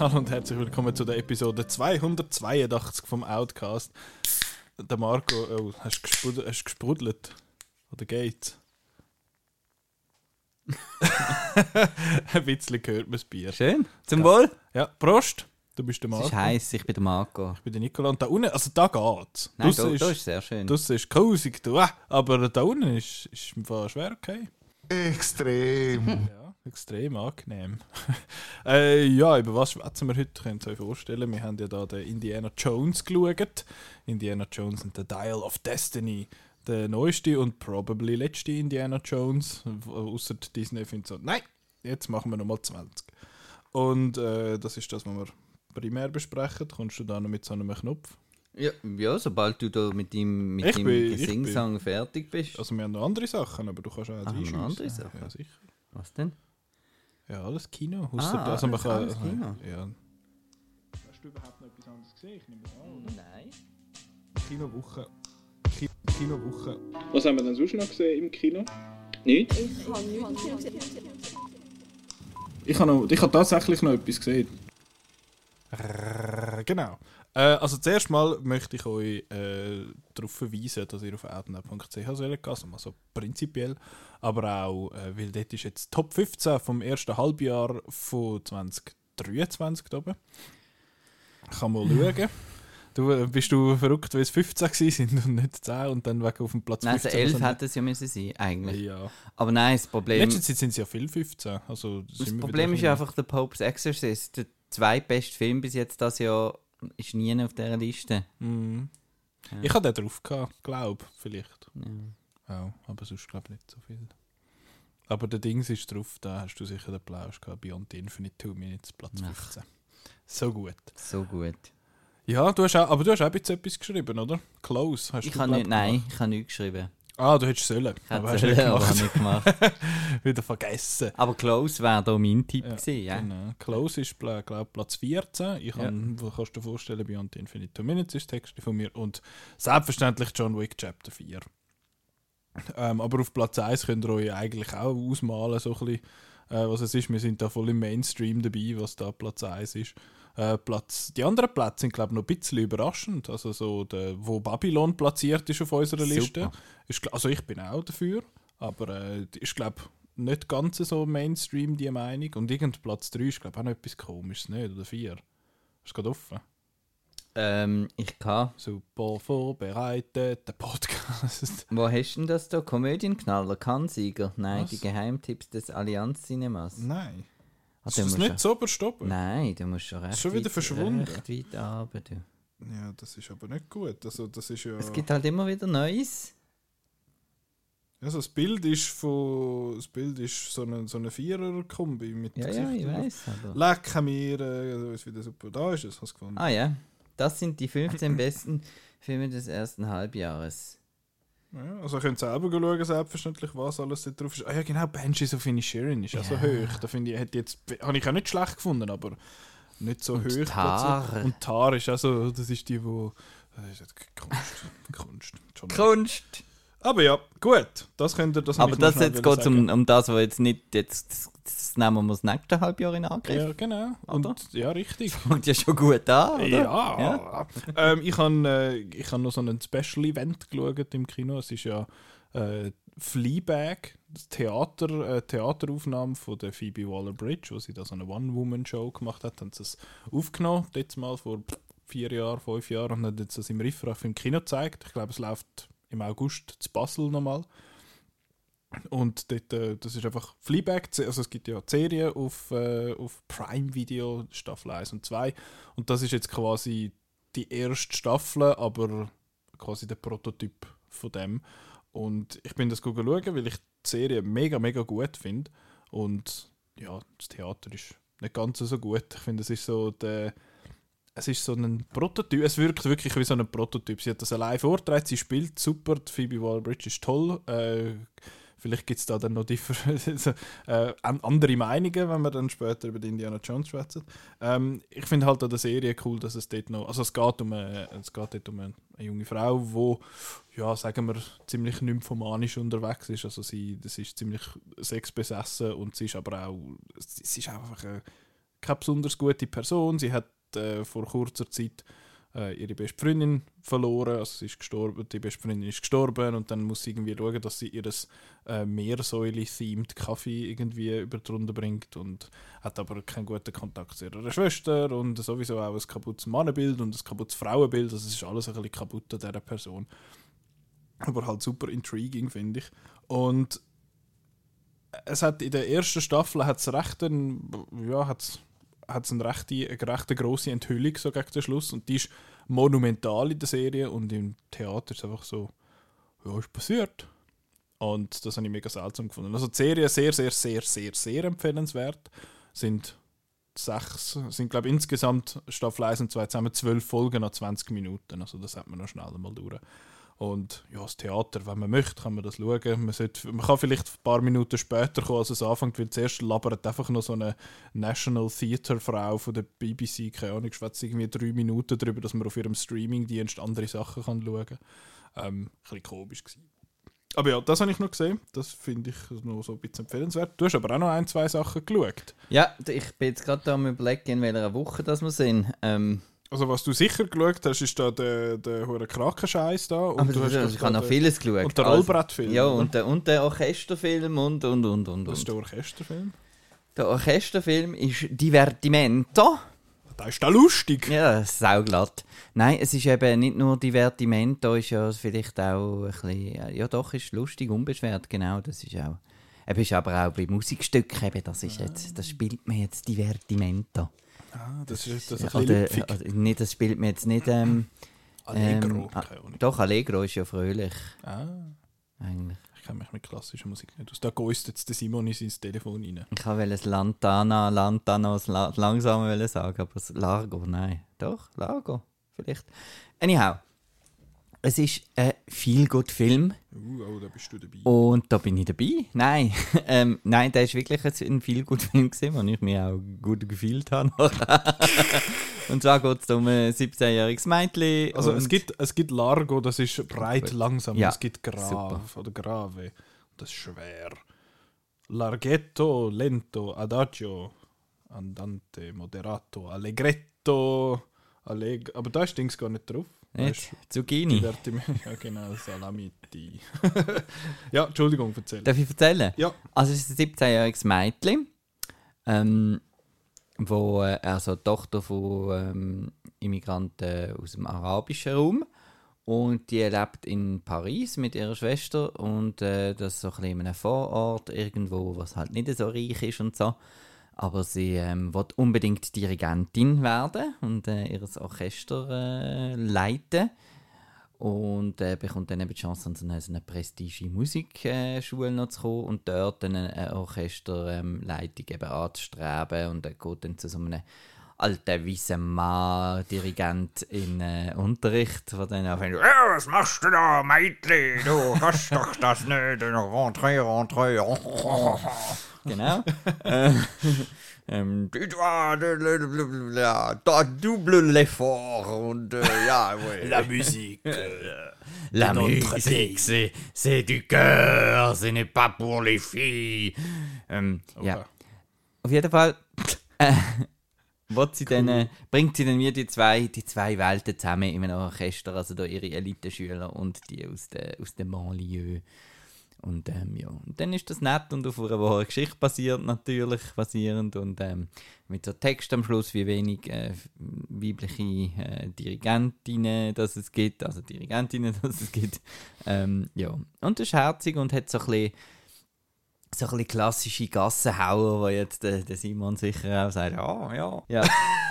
Hallo und herzlich willkommen zu der Episode 282 vom Outcast. Der Marco, oh, hast du gesprudelt, hast gesprudelt? Oder geht's? Ein bisschen gehört man das Bier. Schön. Zum Wohl. Ja, Prost. Du bist der Es Marco. ist heiß, ich bin der Marco. Ich bin der Nicola. Und da unten, also da geht's. Nein, Draussen da, ist, da ist sehr schön. draussen ist kosig, du. ah, aber da unten ist, ist im Fall schwer okay. Extrem. Ja, extrem angenehm. äh, ja, über was schwätzen wir heute? Könnt ihr euch vorstellen. Wir haben ja da den Indiana Jones geschaut. Indiana Jones und The Dial of Destiny. Der neueste und probably letzte Indiana Jones. Außer Disney findet so, nein, jetzt machen wir nochmal 20. Und äh, das ist das, was wir primär besprechen. Kommst du da noch mit so einem Knopf? Ja, ja, sobald du da mit deinem, mit deinem bin- Gesingsang fertig bist. Also wir haben noch andere Sachen, aber du kannst auch Ah, jetzt noch einschiessen. andere Sachen? Ja, sicher. Was denn? Ja, alles Kino. Ausser, Ah, also man alles- kann, alles Kino. Ja. Hast du überhaupt noch etwas anderes gesehen? Ich nehme es an, Nein. Kinowoche. Ki Kinowoche. Was haben wir denn sonst noch gesehen im Kino? Nichts? Ich habe, noch, ich habe tatsächlich noch etwas gesehen. Genau. Äh, also zuerst mal möchte ich euch äh, darauf verweisen, dass ihr auf outnow.ch sollt also mal so prinzipiell, aber auch, äh, weil dort ist jetzt Top 15 vom ersten Halbjahr von 2023 da oben. Kann mal schauen. Du, äh, bist du verrückt, weil es 15 gewesen sind und nicht 10 und dann weg auf dem Platz Nein, also 15. 11 sind- hätte es ja müssen sein, eigentlich. Ja. Aber nein, das In Problem, letzter Zeit sind es ja viel 15. Also das Problem ist ja ein einfach der Pope's Exorcist. Zweitbeste Film bis jetzt das Jahr ist nie auf dieser Liste. Mhm. Ja. Ich hatte den drauf glaube vielleicht. Ja. Ja, aber sonst glaube ich nicht so viel. Aber der Dings ist drauf, da hast du sicher den Plausch gehabt. Beyond the Infinite 2 Minutes, Platz Ach. 15. So gut. So gut. Ja, du hast auch, aber du hast auch etwas geschrieben, oder? Close hast Ich du habe glaub, nicht, nein, ich habe nichts geschrieben. Ah, du hättest sollen. Ich aber hast sollen, nicht gemacht. nicht gemacht. Wieder vergessen. Aber Close wäre da mein Tipp Ja, gewesen, ja. Genau. Close ist glaube Platz 14. Ich Ja. kann, wo kannst du dir vorstellen, Beyond the Infinite 2 Minutes ist Text von mir. Und selbstverständlich John Wick Chapter 4. Ähm, aber auf Platz 1 könnt ihr euch eigentlich auch ausmalen, so ein bisschen, äh, was es ist. Wir sind da voll im Mainstream dabei, was da Platz 1 ist. Äh, Platz, die anderen Plätze sind, glaube ich, noch ein bisschen überraschend. Also, so der, wo Babylon platziert ist auf unserer Super. Liste. Ist, also, ich bin auch dafür. Aber äh, ist, glaube nicht ganz so Mainstream, die Meinung. Und irgend Platz 3 ist, glaube ich, auch noch etwas Komisches, nicht? Oder 4. Ist gerade offen? Ähm, ich kann. Super vorbereitet, der Podcast. Wo hast du denn das da? Komödienknaller, Kannsieger? Nein, Was? die Geheimtipps des Allianz Cinemas. Nein. Ist das nicht so überstoppen? Nein, du musst schon recht schon wieder weit, verschwunden. recht weit runter, du. Ja, das ist aber nicht gut. Also, das ist ja. Es gibt halt immer wieder Neues. also das Bild ist von. Das Bild ist so eine, so eine Vierer-Kombi mit Ja, ja, ich weiß. Aber... Leck wir, äh, ist wieder super. Da ist es, hast du gefunden. Ah ja, das sind die 15 besten Filme des ersten Halbjahres. Ja, also ihr könnt selber schauen, selbstverständlich, was alles da drauf ist. Ah ja, genau, Banshees of Inisherin ist ja so Ja. hoch. Da finde ich, hätte jetzt, habe ich auch nicht schlecht gefunden, aber nicht so Und hoch. Tar. Und Tar ist also, das ist die, wo... Das ist jetzt Kunst. Kunst. Schon. Kunst! Aber ja, gut. Das könnt ihr, das Aber das jetzt geht um, um das, was jetzt nicht. Jetzt, das, das nehmen wir das nächste Halbjahr in Angriff. Ja, genau. Und, ja, richtig. Fängt ja schon gut an, oder? Ja. ähm, ich habe äh, ich hab noch so ein Special-Event geschaut im Kino. Es ist ja äh, Fleabag, das Theater, äh, Theateraufnahme von der Phoebe Waller-Bridge, wo sie da so eine One-Woman-Show gemacht hat. Haben sie es aufgenommen, jetzt mal vor vier Jahren, fünf Jahren und haben jetzt das im Riffraff im Kino gezeigt. Ich glaube, es läuft im August zu Basel nochmal. Und dort, äh, das ist einfach Fleabag, also es gibt ja die Serie auf, äh, auf Prime Video, Staffel 1 und 2. Und das ist jetzt quasi die erste Staffel, aber quasi der Prototyp von dem. Und ich bin das schauen, weil ich die Serie mega, mega gut finde. Und ja, das Theater ist nicht ganz so gut. Ich finde, es ist so der. Es ist so ein Prototyp. Es wirkt wirklich wie so ein Prototyp. Sie hat das allein vorgetragen, sie spielt super. Die Phoebe Waller-Bridge ist toll. Äh, Vielleicht gibt es da dann noch differ äh, andere Meinungen, wenn wir dann später über die Indiana Jones schwätzen. Ähm, ich finde halt an der Serie cool, dass es dort noch, also es geht um eine, es geht dort um eine, junge Frau, die, ja, sagen wir, ziemlich nymphomanisch unterwegs ist. Also sie, das ist ziemlich sexbesessen und sie ist aber auch, sie ist einfach eine, keine besonders gute Person. Sie hat äh, vor kurzer Zeit äh, ihre beste Freundin verloren, also sie ist gestorben, die beste Freundin ist gestorben und dann muss sie irgendwie schauen, dass sie ihr äh, Meersäule-themed Kaffee irgendwie über die Runde bringt und hat aber keinen guten Kontakt zu ihrer Schwester und sowieso auch ein kaputtes Mannenbild und ein kaputtes Frauenbild, also es ist alles ein bisschen kaputt an dieser Person. Aber halt super intriguing, finde ich. Und es hat in der ersten Staffel hat es recht einen, ja, hat's hat es eine recht, eine recht grosse Enthüllung so gegen den Schluss und die ist monumental in der Serie und im Theater ist es einfach so, ja, ist passiert. Und das habe ich mega seltsam gefunden. Also die Serie sehr, sehr, sehr, sehr, sehr empfehlenswert. Sind sechs, sind glaube ich insgesamt Staffel 1 und 2 zusammen zwölf Folgen nach 20 Minuten. Also das hat man noch schnell mal durch. Und ja, das Theater, wenn man möchte, kann man das schauen. Man, sollte, man kann vielleicht ein paar Minuten später kommen, als es anfängt, weil zuerst labert einfach noch so eine National Theatre Frau von der BBC, keine Ahnung, schwätzt irgendwie drei Minuten darüber, dass man auf ihrem Streamingdienst andere Sachen kann schauen kann. Ähm, ein bisschen komisch gewesen. Aber ja, das habe ich noch gesehen. Das finde ich noch so ein bisschen empfehlenswert. Du hast aber auch noch ein, zwei Sachen geschaut. Ja, ich bin jetzt gerade am überlegen, in welcher Woche das wir sind. Ähm, also was du sicher geschaut hast, ist da der, der hohe Krankenscheiß da. Und aber du hast das, ich habe noch vieles geschaut. Und der Rollbrettfilm. Ja, und der, und der Orchesterfilm und, und, und, und. Was ist der Orchesterfilm? Der Orchesterfilm ist Divertimento. Das ist da lustig. Ja, sauglatt. Nein, es ist eben nicht nur Divertimento, ist ja vielleicht auch ein bisschen, ja doch, ist lustig, unbeschwert, genau, das ist auch. Eben ist aber auch bei Musikstücken, eben, das ist jetzt, das spielt man jetzt Divertimento. Ah, das ist das ist ein oder, oder, nicht, das spielt mir jetzt nicht. Ähm, Allegro. Ähm, doch, Allegro ist ja fröhlich. Ah. Eigentlich. Ich kenne mich mit klassischer Musik nicht aus. Da gehst jetzt der Simon in sein Telefon rein. Ich wollte es Lantana, Lantana langsam sagen, aber das Largo, nein. Doch, Largo, vielleicht. Anyhow, es ist ein viel gut Film. Uh, oh, da bist du dabei. Und da bin ich dabei. Nein, ähm, nein, der ist wirklich ein viel gut Film gesehen, wo ich mich auch gut gefühlt habe. und zwar geht es um ein 17-jähriges Mädchen. Also es gibt, es gibt Largo, das ist breit langsam. Ja, es gibt Grave oder Grave. Das ist schwer. Larghetto, lento, adagio, andante, moderato, allegretto, alleg aber da ist Dings gar nicht drauf. Nicht? Zucchini. Ja, genau, Salamiti. ja, Entschuldigung, erzähl. Darf ich erzählen? Ja. Also, es ist ein 17-jähriges Mädchen, ähm, wo, äh, also Tochter von ähm, Immigranten aus dem arabischen Raum. Und die lebt in Paris mit ihrer Schwester und äh, das ist so ein bisschen in einem Vorort irgendwo, was halt nicht so reich ist und so. Aber sie ähm, will unbedingt Dirigentin werden und äh, ihr Orchester äh, leiten. Und äh, bekommt dann eben die Chance, an eine, prestige Musikschule noch zu kommen und dort eine, Orchesterleitung ähm, eben anzustreben. Und er geht dann zu so einem alten weißen Mann Dirigent in äh, Unterricht, der dann auch ja, was machst du da, Mädchen? Du kannst doch das nicht. Rentré, rentré. genau. ähm, double l'effort und äh, ja, ouais. La musique. La musique, c'est, c'est du cœur, ce n'est pas pour les filles. Ähm, Ja. Auf jeden Fall äh, sie cool. dann, bringt sie dann mir die zwei, die zwei Welten zusammen in einem Orchester, also da ihre Eliteschüler und die aus, der, aus dem Banlieue. Und ähm, ja, und dann ist das nett und auf einer wahren Geschichte basiert natürlich, basierend und ähm, mit so Text am Schluss, wie wenig äh, weibliche äh, Dirigentinnen das es gibt, also Dirigentinnen das es gibt. Ähm, ja, und das ist herzig und hat so ein bisschen so ein bisschen klassische Gassenhauer, wo jetzt der, der Simon sicher auch sagt, ja, ja. Ja,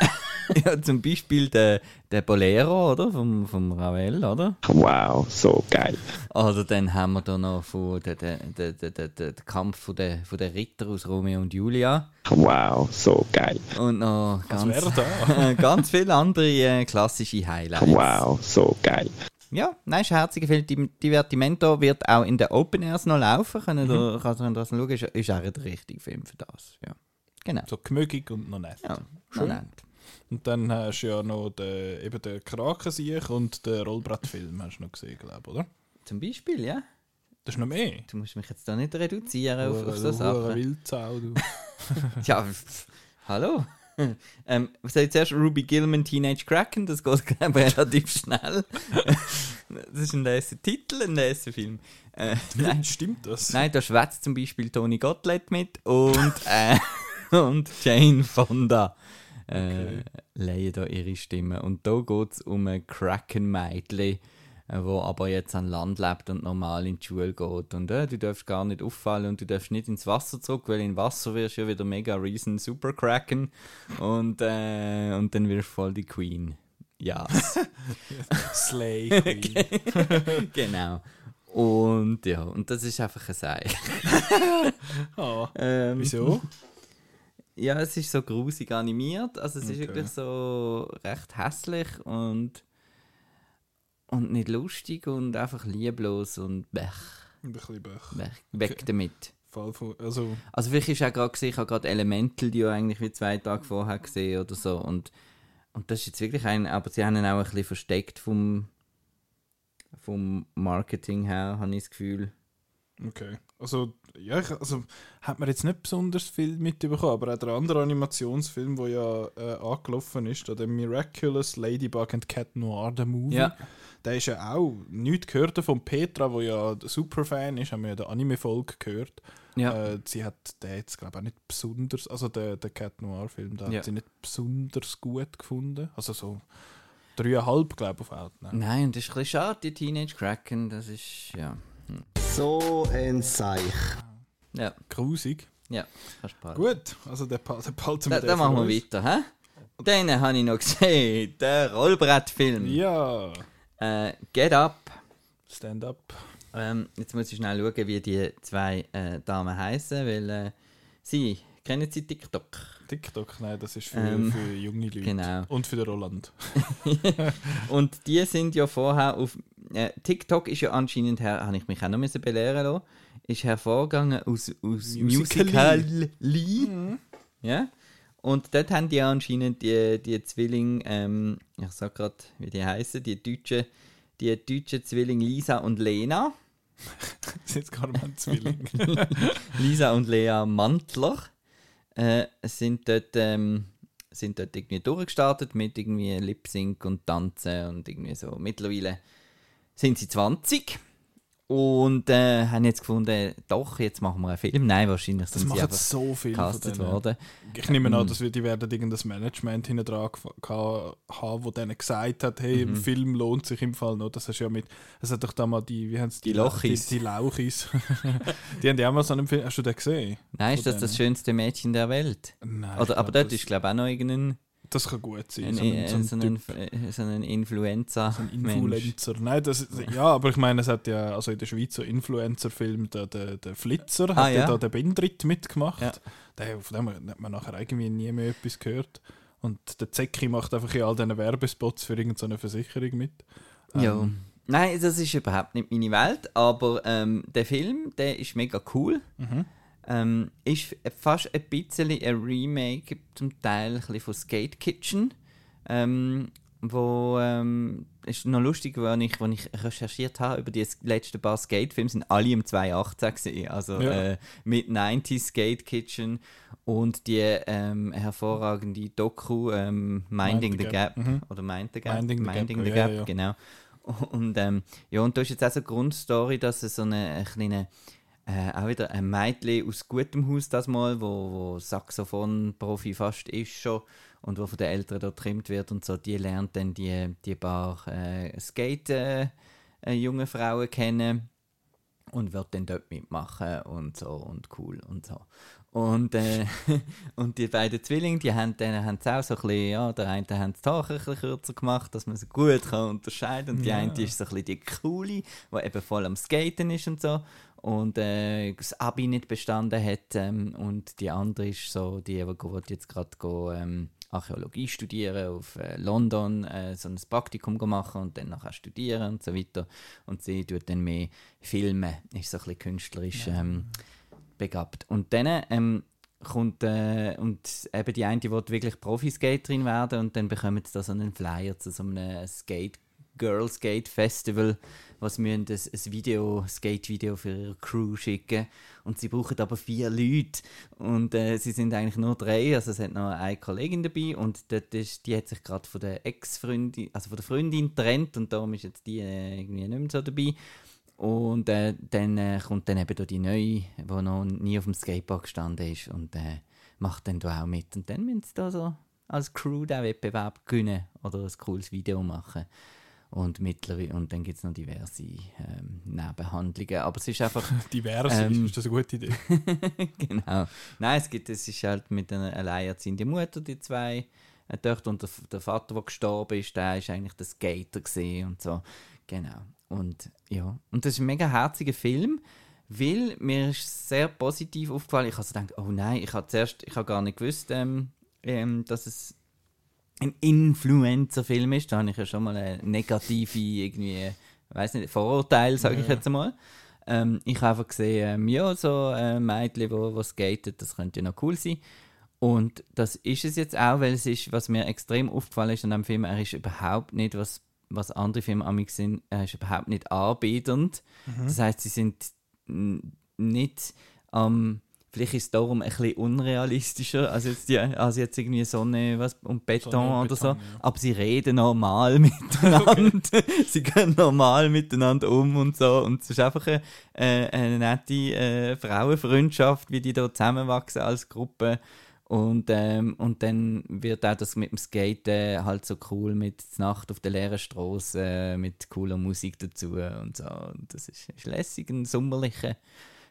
ja zum Beispiel der, der Bolero, oder? Vom, vom Ravel, oder? Wow, so geil. Oder dann haben wir da noch von der, der, der, der, der, der Kampf von der, von der Ritter aus Romeo und Julia. Wow, so geil. Und noch ganz, ganz viele andere äh, klassische Highlights. Wow, so geil. Ja, nein, ist ein herziger Film. Divertimento wird auch in den Open Airs noch laufen. Können kannst du das schauen? Ist, ist auch der richtige Film für das. Ja. Genau. So gemögig und noch nett. Ja, Schön. nett. Und dann hast du ja noch den, eben den Krakensiech und den Rollbrettfilm hast du noch gesehen, glaube ich, oder? Zum Beispiel, ja. Das ist noch mehr. Du musst mich jetzt da nicht reduzieren auf, auf so Sachen. Wildsau, du. Ja, hallo. ähm, was ich zuerst? Ruby Gilman Teenage Kraken, das geht, glaube ich, relativ schnell. das ist ein nächster Titel, ein nächster Film. Äh, nein, Stimmt das? nein, da schwätzt zum Beispiel Tony Gottlieb mit und, äh, und Jane Fonda. Äh, Okay. leihen da ihre Stimme. Und da geht es um ein Kraken-Mädchen, äh, wo aber jetzt an Land lebt und normal in die Schule geht. Und äh, du darfst gar nicht auffallen und du darfst nicht ins Wasser zurück, weil in Wasser wirst du ja wieder mega riesen Super Kraken und, äh, und dann wirst du voll die Queen. Ja, Slay Queen. genau. Und ja, und das ist einfach ein Seich. Ah, Ähm, wieso? Ja, es ist so grusig animiert. Also es ist Okay. wirklich so recht hässlich und, und nicht lustig und einfach lieblos und bech, Ein bisschen Bech. bech, weg damit. Fall von, also, Also vielleicht ist auch gerade gesehen, ich habe gerade Elemental, die ja eigentlich wie zwei Tage vorher gesehen oder so und, und das ist jetzt wirklich ein, aber sie haben ihn auch ein bisschen versteckt vom, vom Marketing her, habe ich das Gefühl. okay. Also, ja, ich, also, hat man jetzt nicht besonders viel mitbekommen, aber auch der andere Animationsfilm, der ja äh, angelaufen ist, der Miraculous Ladybug and Cat Noir, der Movie, Ja. der ist ja auch nichts gehört von Petra, wo ja der Superfan ist, haben wir ja den Anime-Folge gehört. Ja. Äh, sie hat den jetzt, glaube ich, auch nicht besonders, also der, der Cat Noir-Film, da Ja. hat sie nicht besonders gut gefunden. Also so dreieinhalb, glaube ich, auf Outnow. Nein, und das ist ein bisschen schade, die Teenage Kraken, das ist, ja. So ein Seich. Ja, Grusig. ja, kannst behalten. Gut, also der, pa- der behalten wir Da, den da machen wir uns. weiter, hä? Dann habe ich noch gesehen, der Rollbrettfilm. Ja, Äh, Get Up. Stand up. Ähm, jetzt muss ich schnell schauen, wie die zwei äh, Damen heißen, weil äh, sie kennen sie TikTok. TikTok, nein, das ist für, Ähm, für junge Leute. genau. Und für den Roland. Und die sind ja vorher auf. Äh, TikTok ist ja anscheinend, her, habe ich mich auch noch müssen belehren lassen, ist hervorgegangen aus, aus Musical.ly. Musical.ly. Ja. Und dort haben die anscheinend die, die Zwilling, ähm, ich sag gerade, wie die heißen, die deutschen, die deutschen Zwilling Lisa und Lena. Das ist jetzt gar nicht ein Zwilling. Lisa und Lea Mantler äh, sind, dort, ähm, sind dort irgendwie durchgestartet mit irgendwie Lip Sync und Tanzen und irgendwie so. Mittlerweile sind sie 20 und äh, haben jetzt gefunden, doch, jetzt machen wir einen Film. Nein, wahrscheinlich Das sind sie einfach so viel denen. worden. Ich nehme an, dass wir, die werden irgendein Management hinten dran haben, wo denen gesagt hat, hey, Mhm. im Film lohnt sich im Fall noch. Das hast ja mit, das hat doch da mal die, wie haben Die Lochis. Die, die Lauchis. die haben ja auch mal so einen Film, hast du den gesehen? Nein, ist das das denen. schönste Mädchen der Welt? Nein. Oder, aber glaub, dort das, ist, glaube ich, auch noch irgendein das kann gut sein. ein, so ein, ein, so ein so ein, Typ, äh, so ein Influencer. Nein, das, ja, aber ich meine, es hat ja, also in der Schweiz so Influencer-Film, der, der, der Flitzer, Ah, hat ja. ja da den Bindrit mitgemacht. Ja. Der, von dem hat man nachher irgendwie nie mehr etwas gehört. Und der Zecki macht einfach in all diesen Werbespots für irgendeine Versicherung mit. Ja. Ähm, Nein, das ist überhaupt nicht meine Welt, aber ähm, der Film, der ist mega cool. Mhm. Ähm, ist fast ein bisschen ein Remake, zum Teil ein bisschen von Skate Kitchen. Ähm, wo ähm, ist noch lustig, wenn ich, wenn ich recherchiert habe über die letzten paar Skate-Filme, sind alle im 2018 gesehen. Also Ja. äh, mit 90 Skate Kitchen und die ähm, hervorragende Doku ähm, Minding Mind the Gap, Gap. Mhm. oder Mind the Gap, Minding the Gap, Minding the Gap, ja, ja. genau. Und ähm, ja, und da ist jetzt auch so eine Grundstory, dass es so eine, eine kleine, äh, auch wieder ein Mädchen aus gutem Haus das mal, wo, wo Saxophon-Profi fast ist schon und wo von den Eltern dort trimmt wird und so, die lernt dann die, die paar äh, Skate äh, äh, junge Frauen kennen und wird dann dort mitmachen und so und cool und so. Und, äh, und die beiden Zwillinge, die haben haben auch so ein bisschen, ja, der eine hat das Haar ein bisschen kürzer gemacht, dass man sie gut kann unterscheiden und die Ja. eine ist so ein bisschen die Coole, die eben voll am Skaten ist und so und äh, das Abi nicht bestanden hat ähm, und die andere ist so, die, die, die jetzt gerade go, ähm, Archäologie studieren, auf äh, London äh, so ein Praktikum machen und dann nachher studieren und so weiter. Und sie tut dann mehr filmen, ist so ein bisschen künstlerisch ähm, begabt. Und dann ähm, kommt äh, und eben die eine, die wirklich Profi-Skaterin werden und dann bekommen sie da so einen Flyer zu so einem Skate Girl Skate Festival, was müssen ein, ein Video, Skate-Video für ihre Crew schicken. Und sie brauchen aber vier Leute. Und äh, sie sind eigentlich nur drei, also es hat noch eine Kollegin dabei. Und dort ist, die hat sich gerade von der Ex-Freundin, also von der Freundin getrennt. Und darum ist jetzt die äh, irgendwie nicht mehr so dabei. Und äh, dann äh, kommt dann eben da die neue, die noch nie auf dem Skatepark gestanden ist. Und äh, macht dann da auch mit. Und dann müssen sie da so als Crew den Wettbewerb gewinnen oder ein cooles Video machen. Und, mittlerweile, und dann gibt es noch diverse ähm, Nebenhandlungen. Aber es ist einfach. Diverse, Ähm, ist das eine gute Idee? genau. Nein, es gibt, es ist halt mit einer alleinerziehenden Mutter, die zwei äh, Töchter und der, der Vater, der gestorben ist, der ist eigentlich der Skater gesehen und so. Genau. Und ja, und das ist ein mega herziger Film, weil mir ist sehr positiv aufgefallen. Ich habe so gedacht, oh nein, ich habe zuerst, ich habe gar nicht gewusst, ähm, ähm, dass es ein Influencer-Film ist. Da habe ich ja schon mal eine negative irgendwie, weiß nicht, Vorurteil, sage ich jetzt einmal. Ähm, ich habe einfach gesehen, ähm, ja, so äh, Mädchen, wo, wo skaten, das könnte ja noch cool sein. Und das ist es jetzt auch, weil es ist, was mir extrem aufgefallen ist an dem Film, er ist überhaupt nicht, was, was andere Filme amig sind, er ist überhaupt nicht anbietend. Das heißt, sie sind nicht am vielleicht ist es darum ein bisschen unrealistischer als jetzt, die, als jetzt irgendwie Sonne was, und Beton Sonne oder so. Beton, ja. Aber sie reden normal miteinander. sie gehen normal miteinander um und so. Und es ist einfach eine, äh, eine nette äh, Frauenfreundschaft, wie die da zusammenwachsen als Gruppe. Und, ähm, und dann wird auch das mit dem Skaten halt so cool mit der Nacht auf der leeren Straße äh, mit cooler Musik dazu und so. Und das ist, ist lässig, ein sommerlicher,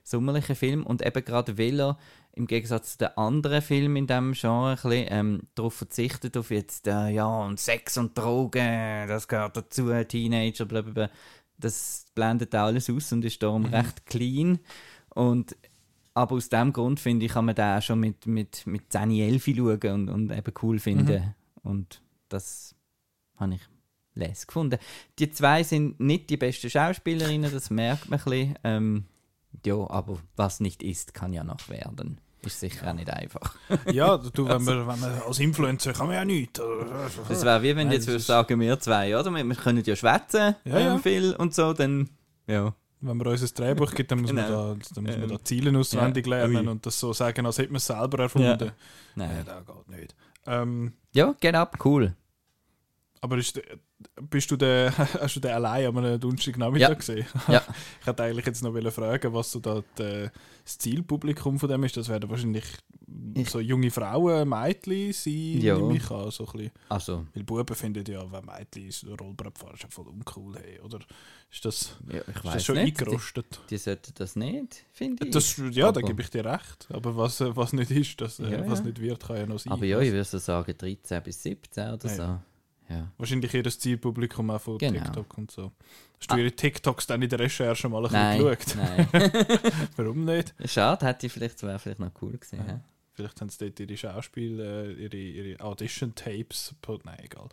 sommerlicher Film. Und eben gerade weil er im Gegensatz zu den anderen Filmen in diesem Genre ein bisschen, ähm, darauf verzichtet, auf jetzt, äh, ja, und Sex und Drogen, das gehört dazu, Teenager, blablabla. Das blendet alles aus und ist darum recht clean. Und aber aus dem Grund finde ich, kann man den auch schon mit, mit, mit 10, 11 schauen und, und eben cool finden. Und das habe ich les gefunden. Die zwei sind nicht die besten Schauspielerinnen, das merkt man ein bisschen. Ähm, ja, aber was nicht ist, kann ja noch werden. Ist sicher auch nicht einfach. ja, du, wenn man, wenn man als Influencer kann man ja nichts. Das wäre wie wenn du jetzt würdest sagen, wir zwei, oder? Wir, wir können ja schwätzen Ja, ähm, ja. viel und so, dann ja. Wenn man uns ein Drehbuch gibt, dann muss, man, Genau. da, dann muss man Ähm, da Ziele auswendig ja, lernen und das so sagen, als hätte man es selber erfunden. Ja, Nein. das geht nicht. Ähm, Ja, up, cool. Aber ist, bist du der, hast du den allein an einem Donnerstagnachmittag Ja. gesehen? Ja. ich hätte eigentlich jetzt noch fragen, was so da die, das Zielpublikum von dem ist. Das werden wahrscheinlich Ich- so junge Frauen, Mädchen sein, Ja. nehme ich an. So ein bisschen. Also, Weil Buben finden ja, wenn Mädchen ist, Rollbrett fahren, ist ja voll uncool. Hey, oder ist das, ja, ich ist das schon nicht. Die, eingerostet? die sollten das nicht, finde ich. Das, ja, da Aber- gebe ich dir recht. Aber was, äh, was nicht ist, das, äh, Ja, was nicht wird, kann ja noch sein. Aber ja, ich würde so sagen 13 bis 17 oder so. Ja. Wahrscheinlich jedes Zielpublikum auch von Genau. TikTok und so. Hast du ihre TikToks dann in der Recherche mal ein Nein, bisschen geschaut? nein. Warum nicht? Schade, hätte ich vielleicht, wäre vielleicht noch cool gewesen. Ja. Vielleicht haben sie dort ihre Schauspiel, äh, ihre, ihre Audition-Tapes. Nein, egal.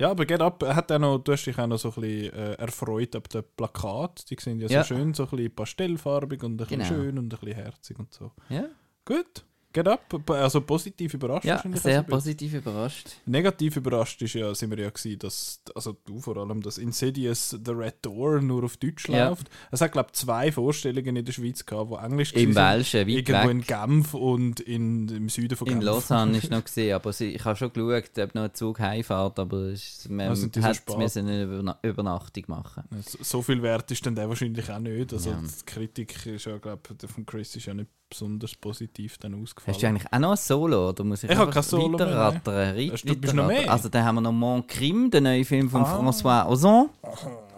Ja, aber Get Up hat auch noch, du hast dich auch noch so ein bisschen äh, erfreut ab den Plakat. Die sind ja, Ja. so schön, so ein bisschen pastellfarbig und ein bisschen Genau. schön und ein bisschen herzig und so. Ja, Gut. Get Up, also positiv überrascht. ja sehr also positiv überrascht. Negativ überrascht ist ja, sind wir ja gewesen, dass, also du vor allem, dass Insidious The Red Door nur auf Deutsch Ja. läuft. Es hat, glaube ich, zwei Vorstellungen in der Schweiz gehabt, die Englisch Im. Welschen, weit Irgendwo weg. in Genf und in, im Süden von In Genf. Lausanne ist noch gesehen, aber ich habe schon geschaut, ob noch ein Zug heimfährt, aber es- man Ah, sind die so hat spät? müssen eine Überna Übernachtung machen. So- So viel wert ist dann der wahrscheinlich auch nicht. Also Ja. die Kritik ist ja, glaube ich, von Chris ist ja nicht besonders positiv dann ausgefallen. Hast du eigentlich auch noch ein Solo, oder muss ich, Ich habe kein Solo mehr? Reit- Hast du- bist noch mehr? Also dann haben wir noch Mon Crime, den neuen Film von Ah. François Ozon.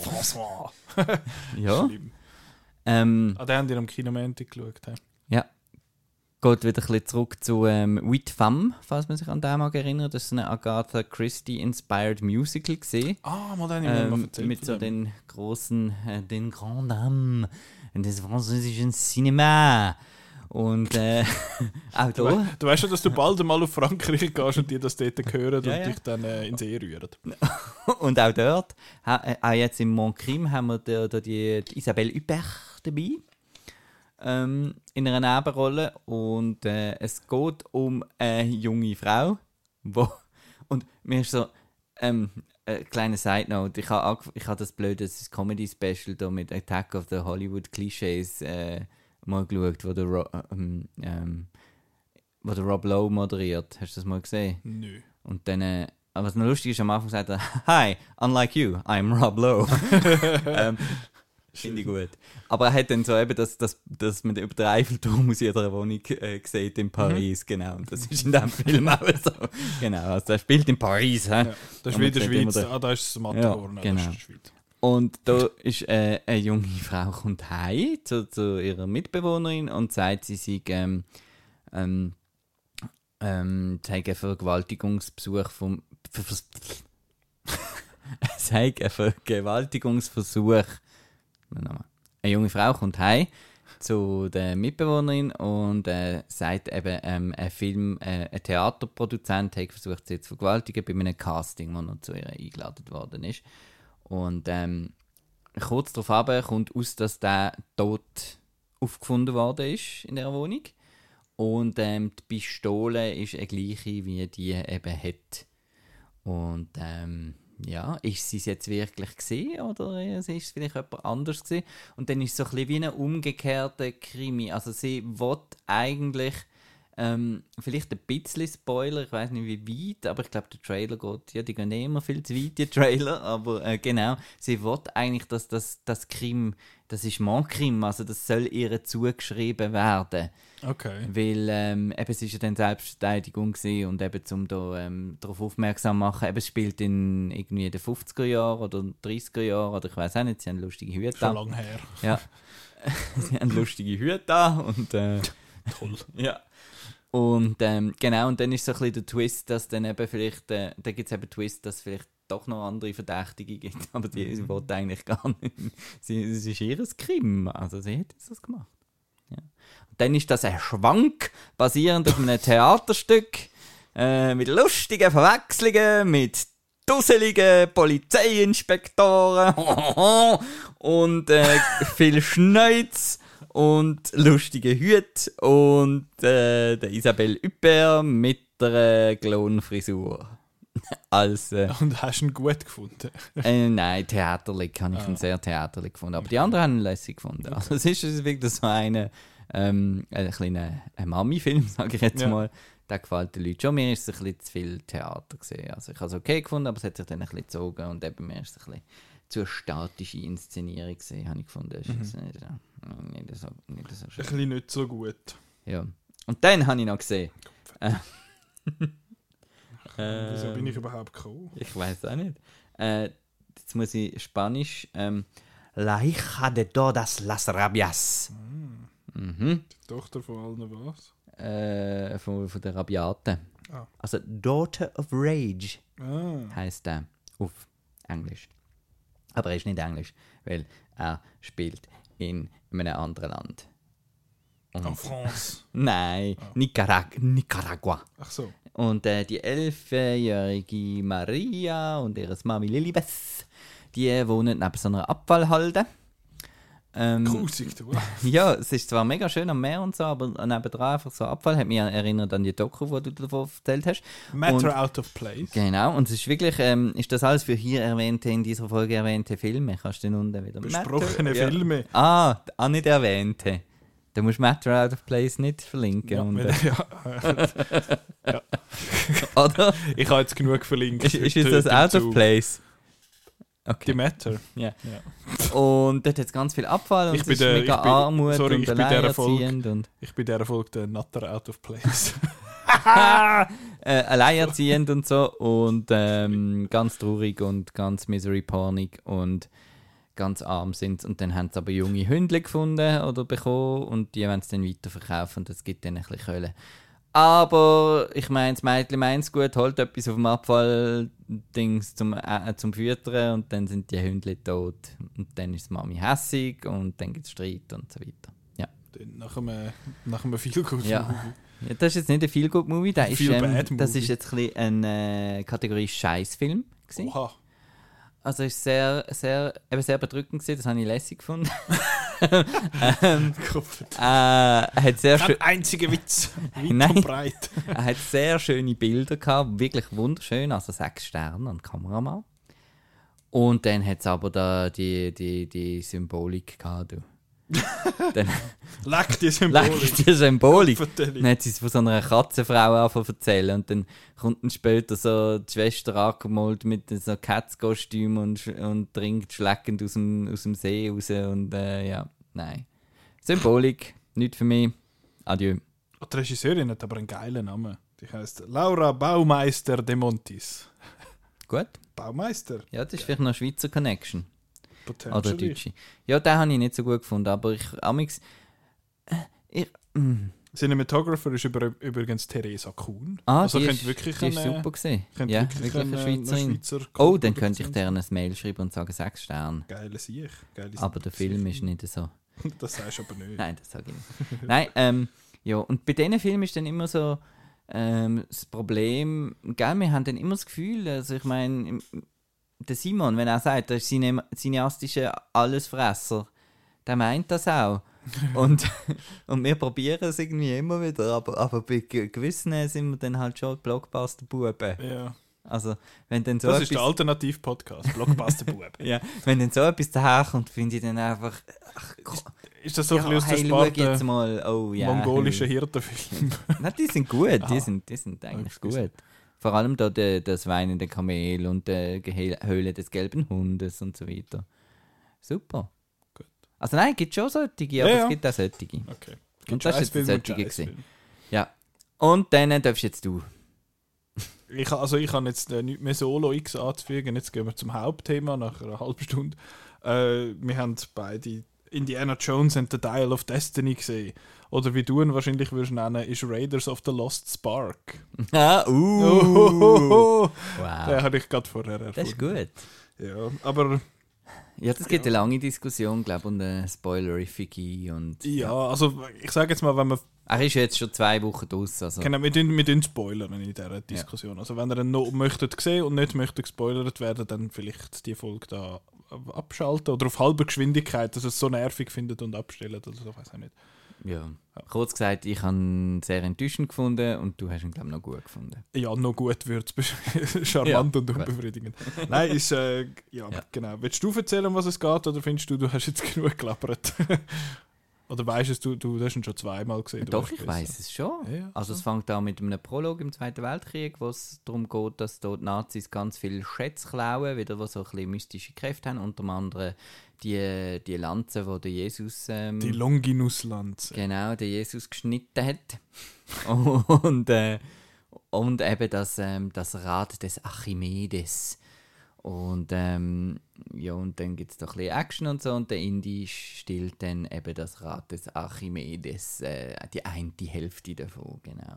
François. Ja. Schlimm. Ähm, Ah, den haben die am Kinomontag geschaut. he? Ja. Geht wieder ein bisschen zurück zu ähm, Huit Femme, falls man sich an den mag erinnern. Das ist eine Agatha Christie-inspired Musical gesehen. Ah, mal den mir mal Ähm, erzählt. mit so den großen, äh, den Grand Dames des französischen Cinema. Und äh, auch Du, da. we du weißt schon, dass du bald einmal auf Frankreich gehst und die das dort hören Ja, und ja. dich dann äh, ins See rühren. Und auch dort, äh, auch jetzt im Montcrim, haben wir da, da die, die Isabelle Huppert dabei. Ähm, in einer Nebenrolle. Und äh, es geht um eine junge Frau. Wo, und mir ist so. Ähm, äh, kleine Side Note: Ich habe ich ha das blöde das Comedy-Special da mit Attack of the Hollywood Clichés äh, mal geschaut, wo der, Ro ähm, ähm, wo der Rob Lowe moderiert. Hast du das mal gesehen? Nö. Und dann, äh, aber was noch lustig ist, am Anfang sagt er, Hi, unlike you, I'm Rob Lowe. ähm, Finde ich gut. Aber er hat dann so eben, dass, dass, dass man über den Eiffelturm aus jeder Wohnung äh, sieht in Paris, genau. Und das ist in diesem Film auch so. Genau, also er spielt in Paris. Hä? Ja, das ist wie in der Schweiz. den- Ah, da ist das Matterhorn. Ja, genau. Das ist die Schweiz. Und da ist äh, eine junge Frau kommt heim zu, zu ihrer Mitbewohnerin und sagt, sie sei ähm, ähm, ähm, sei einen Vergewaltigungsbesuch vom sei einen Vergewaltigungsversuch. Eine junge Frau kommt heim zu der Mitbewohnerin und äh, sagt eben, ähm, ein Film, äh, ein Theaterproduzent hat versucht, sie zu vergewaltigen bei einem Casting, wo er zu ihr eingeladen worden ist. Und ähm, kurz darauf kommt aus, dass der tot aufgefunden worden ist in der Wohnung. Und ähm, die Pistole ist eine gleiche, wie die eben hat. Und ähm, ja, ist sie es jetzt wirklich gesehen oder ist es vielleicht jemand anders gesehen? Und dann ist es so ein bisschen wie ein umgekehrter Krimi. Also sie will eigentlich ähm, vielleicht ein bisschen Spoiler, ich weiß nicht wie weit, aber ich glaube der Trailer geht, ja die gehen eh immer viel zu weit, die Trailer, aber äh, genau, sie will eigentlich, dass das, das Krim, das ist Mordkrim, also das soll ihr zugeschrieben werden. Okay. Weil ähm, eben, es ist ja dann Selbstverteidigung gewesen und eben zum da ähm, darauf aufmerksam machen, eben, es spielt in irgendwie den 50er Jahren oder 30er Jahren oder ich weiß auch nicht, sie haben lustige Hüte Schon an. lange her. Ja. sie haben lustige Hüte an und äh, Toll. ja. Und ähm, genau, und dann ist so ein bisschen der Twist, dass dann eben vielleicht, äh, da gibt es eben Twist, dass vielleicht doch noch andere Verdächtige gibt, aber die sie wollte eigentlich gar nicht. Sie, es ist ihr Krim, also sie hat das gemacht. Ja. Und dann ist das ein Schwank, basierend auf einem Theaterstück, äh, mit lustigen Verwechslungen, mit dusseligen Polizeiinspektoren und äh, viel Schneuz und lustige Hüte und äh, der Isabelle Huppert mit der Klonfrisur. Als, äh, Und hast du ihn gut gefunden? äh, nein, theaterlich habe ich ihn sehr theaterlich gefunden. Aber die anderen haben ihn lässig gefunden. Also es ist wirklich so eine, ähm, ein kleiner ein Mami-Film, sage ich jetzt Ja. mal. Der gefällt den Leuten schon. Mir ist es ein bisschen zu viel Theater gesehen. Also ich habe es okay gefunden, aber es hat sich dann ein bisschen gezogen und eben mir ist es ein bisschen zu statische Inszenierung gesehen, habe ich gefunden. Jetzt nicht, so, nicht, so, so Ein schön. bisschen nicht so gut. Ja. Und dann habe ich noch gesehen. Äh, Wieso bin ich überhaupt gekommen? Ich weiß auch nicht. Äh, jetzt muss ich Spanisch. Ähm, La hija de todas las rabias. Mhm. Die Tochter von allen was? Äh, von, von der Rabiate. Ah. Also Daughter of Rage Ah. heißt der auf Englisch. Aber er ist nicht Englisch, weil er spielt in einem anderen Land. Und- En France. Nein, Nicarag Nicaragua. Ach so. Und äh, die elfjährige Maria und ihre Mami Lilibeth, die wohnen neben so einer Abfallhalde. Ähm, Grusig, du. ja, es ist zwar mega schön am Meer und so, aber nebendran einfach so Abfall hat mich erinnert an die Doku, die du davon erzählt hast. Matter Und- out of place. Genau, und es ist wirklich, ähm, ist das alles für hier erwähnte, in dieser Folge erwähnte Filme? Kannst du den unten wieder Besprochene Matter- ja. Filme. Ah, auch nicht erwähnte. Da musst du Matter Out of Place nicht verlinken. Ja, wenn- äh, ja. oder? Ich habe jetzt genug verlinkt. Ist, ist das Out of Zug. Place? Die Okay. Matter. Ja. Ja. Und dort hat es ganz viel Abfall und Ich es der- mega ich bin- Armut sorry, und ich bin der alleinerziehend und Ich bin der Erfolg der Nutter out of place. äh, alleinerziehend und so und ähm, ganz traurig und ganz misery-pornig und ganz arm sind und dann haben sie aber junge Hündle gefunden oder bekommen und die wollen es dann weiterverkaufen und das gibt dann ein bisschen Kölle. Aber ich meine, das Mädchen meint es gut, holt etwas auf dem Abfall-Dings zum, äh, zum Füttern und dann sind die Hündle tot. Und dann ist die Mami hässig und dann gibt es Streit und so weiter. Ja. Nach einem, nach einem viel gut Ja. Ja, das ist jetzt nicht ein Feel Good Movie, der ist, Feel ähm, das ist jetzt ein bisschen eine Kategorie Scheißfilm. gewesen. Oha. Also ist sehr, sehr, eben sehr bedrückend gewesen, das habe ich lässig gefunden. ähm, äh, hat sehr schön, Kein einziger Witz. Weit Nein. und breit. er hat sehr schöne Bilder gehabt, wirklich wunderschön, also sechs Sterne an Kameramann. Und dann hat es aber da die, die, die Symbolik gehabt. Du. Dann Leck die Symbolik. die Symbolik. Dann hat sie es von so einer Katzenfrau angefangen erzählen und dann kommt dann später so die Schwester angemalt mit so Katzkostüm und, und trinkt schleckend aus dem, aus dem See raus und äh, ja, nein. Symbolik, nicht für mich. Adieu. Oh, Die Regisseurin hat aber einen geilen Namen. Die heißt Laura Baumeister de Montis. Gut. Baumeister? Ja, das ist vielleicht noch eine Schweizer Connection. Oder Potentially. Deutsche. Ja, den habe ich nicht so gut gefunden, aber ich, amix, äh, ich, mm. Cinematographer ist über, übrigens Theresa Kuhn. Ah, also die ist, wirklich die ist eine- super gesehen. Ja, wirklich, wirklich eine Schweizerin. Eine Schweizer Oh, dann könnte ich dir ein Mail schreiben und sagen sechs Sterne. Geile Sieg. Geile Aber der Film ist nicht so. Das sagst du aber nicht. Nein, das sage ich nicht. Nein, ähm, ja, und bei diesen Filmen ist dann immer so ähm, das Problem, gell, wir haben dann immer das Gefühl, also ich meine, der Simon, wenn er sagt, er ist cine cineastischer Allesfresser, der meint das auch. und, und wir probieren es irgendwie immer wieder, aber, aber bei ge- gewissen sind wir dann halt schon Blockbuster-Buben. Ja. Also, wenn dann so Das ist der etwas... Alternativ-Podcast. Blockbuster-Bub. Ja, wenn dann so etwas daherkommt, finde ich dann einfach... Ach, Ist das so ein ja, bisschen aus der hey, schau jetzt Sparte mal, oh ja. mongolischer hey. Hirtenfilm? Nein, die sind gut, die sind, die sind eigentlich Excuse. gut. Vor allem da der, das weinende Kamel und die Gehe- Höhle des gelben Hundes und so weiter. Super. Gut. Also nein, es gibt schon solche, aber Ja, es gibt auch solche. Okay. Und das ist jetzt solche gewesen. Ja. Und dann darfst jetzt du. Ich, also ich habe jetzt äh, nichts mehr Solo X anzufügen. Jetzt gehen wir zum Hauptthema nach einer halben Stunde. Äh, wir haben beide Indiana Jones and the Dial of Destiny gesehen. Oder wie du ihn wahrscheinlich würdest nennen, ist Raiders of the Lost Spark. Ah, uh. Oh, Den Wow. habe ich gerade vorher erfunden. Das ist gut. Ja, aber Ja, das gibt eine lange Diskussion, glaube ich, und eine spoilerifige und... ja, also ich sage jetzt mal, wenn wir Er ist jetzt schon zwei Wochen draus, also... Genau, wir tun, wir tun spoilern in dieser Diskussion. Also wenn ihr ihn noch möchtet sehen und nicht möchtet gespoilert werden, dann vielleicht die Folge da abschalten oder auf halber Geschwindigkeit, dass es so nervig findet und abstellen oder so, weiß ich nicht. Ja. Kurz gesagt, ich habe ihn sehr enttäuschend gefunden und du hast ihn, glaube ich, noch gut gefunden. Ja, noch gut wird es charmant Ja, und gut. unbefriedigend. Nein, ist, äh, ja, Ja. genau. Willst du erzählen, um was es geht oder findest du, du hast jetzt genug gelappert? oder weißt es, du, du hast ihn schon zweimal gesehen? Doch, ich weiß es schon. Ja, ja, also es fängt an mit einem Prolog im Zweiten Weltkrieg, wo es darum geht, dass dort die Nazis ganz viele Schätze klauen, wieder die so ein bisschen mystische Kräfte haben, unter anderem die, die Lanze, die der Jesus ähm, Die Longinus-Lanze. genau, der Jesus geschnitten hat. und, äh, und eben das, ähm, das Rad des Archimedes. Und ähm, ja, und dann gibt es da ein bisschen Action und so und der Indie stillt dann eben das Rad des Archimedes, äh, die eine die Hälfte davon, genau.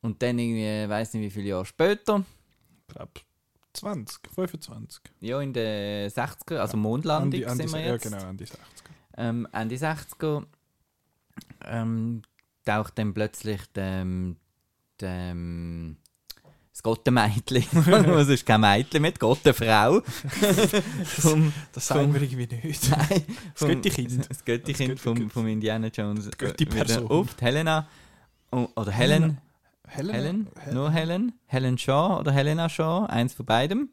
Und dann irgendwie, weiß nicht wie viele Jahre später, Ich glaube 20, 25. ja in den 60er, also Mondlandung Ende- Ende- sind wir jetzt. Ja, genau, Ende 60er. ähm, Ende 60er ähm, taucht dann plötzlich dem, dem, das Gottemädchen, es ist kein Mädchen mehr, die Gottefrau. vom, Das sagen wir irgendwie nicht. nein, Das Götti-Kind. Das Götti-Kind Das vom, vom Indiana Jones. äh, Götti-Person. Auf, die Helena. Oh, oder Helen. Helen? Helen? Hel- Nur Helen? Helen Shaw oder Helena Shaw? Eins von beidem.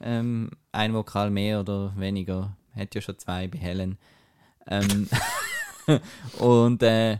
Ähm, ein Vokal mehr oder weniger. Hat ja schon zwei bei Helen. Ähm, und äh,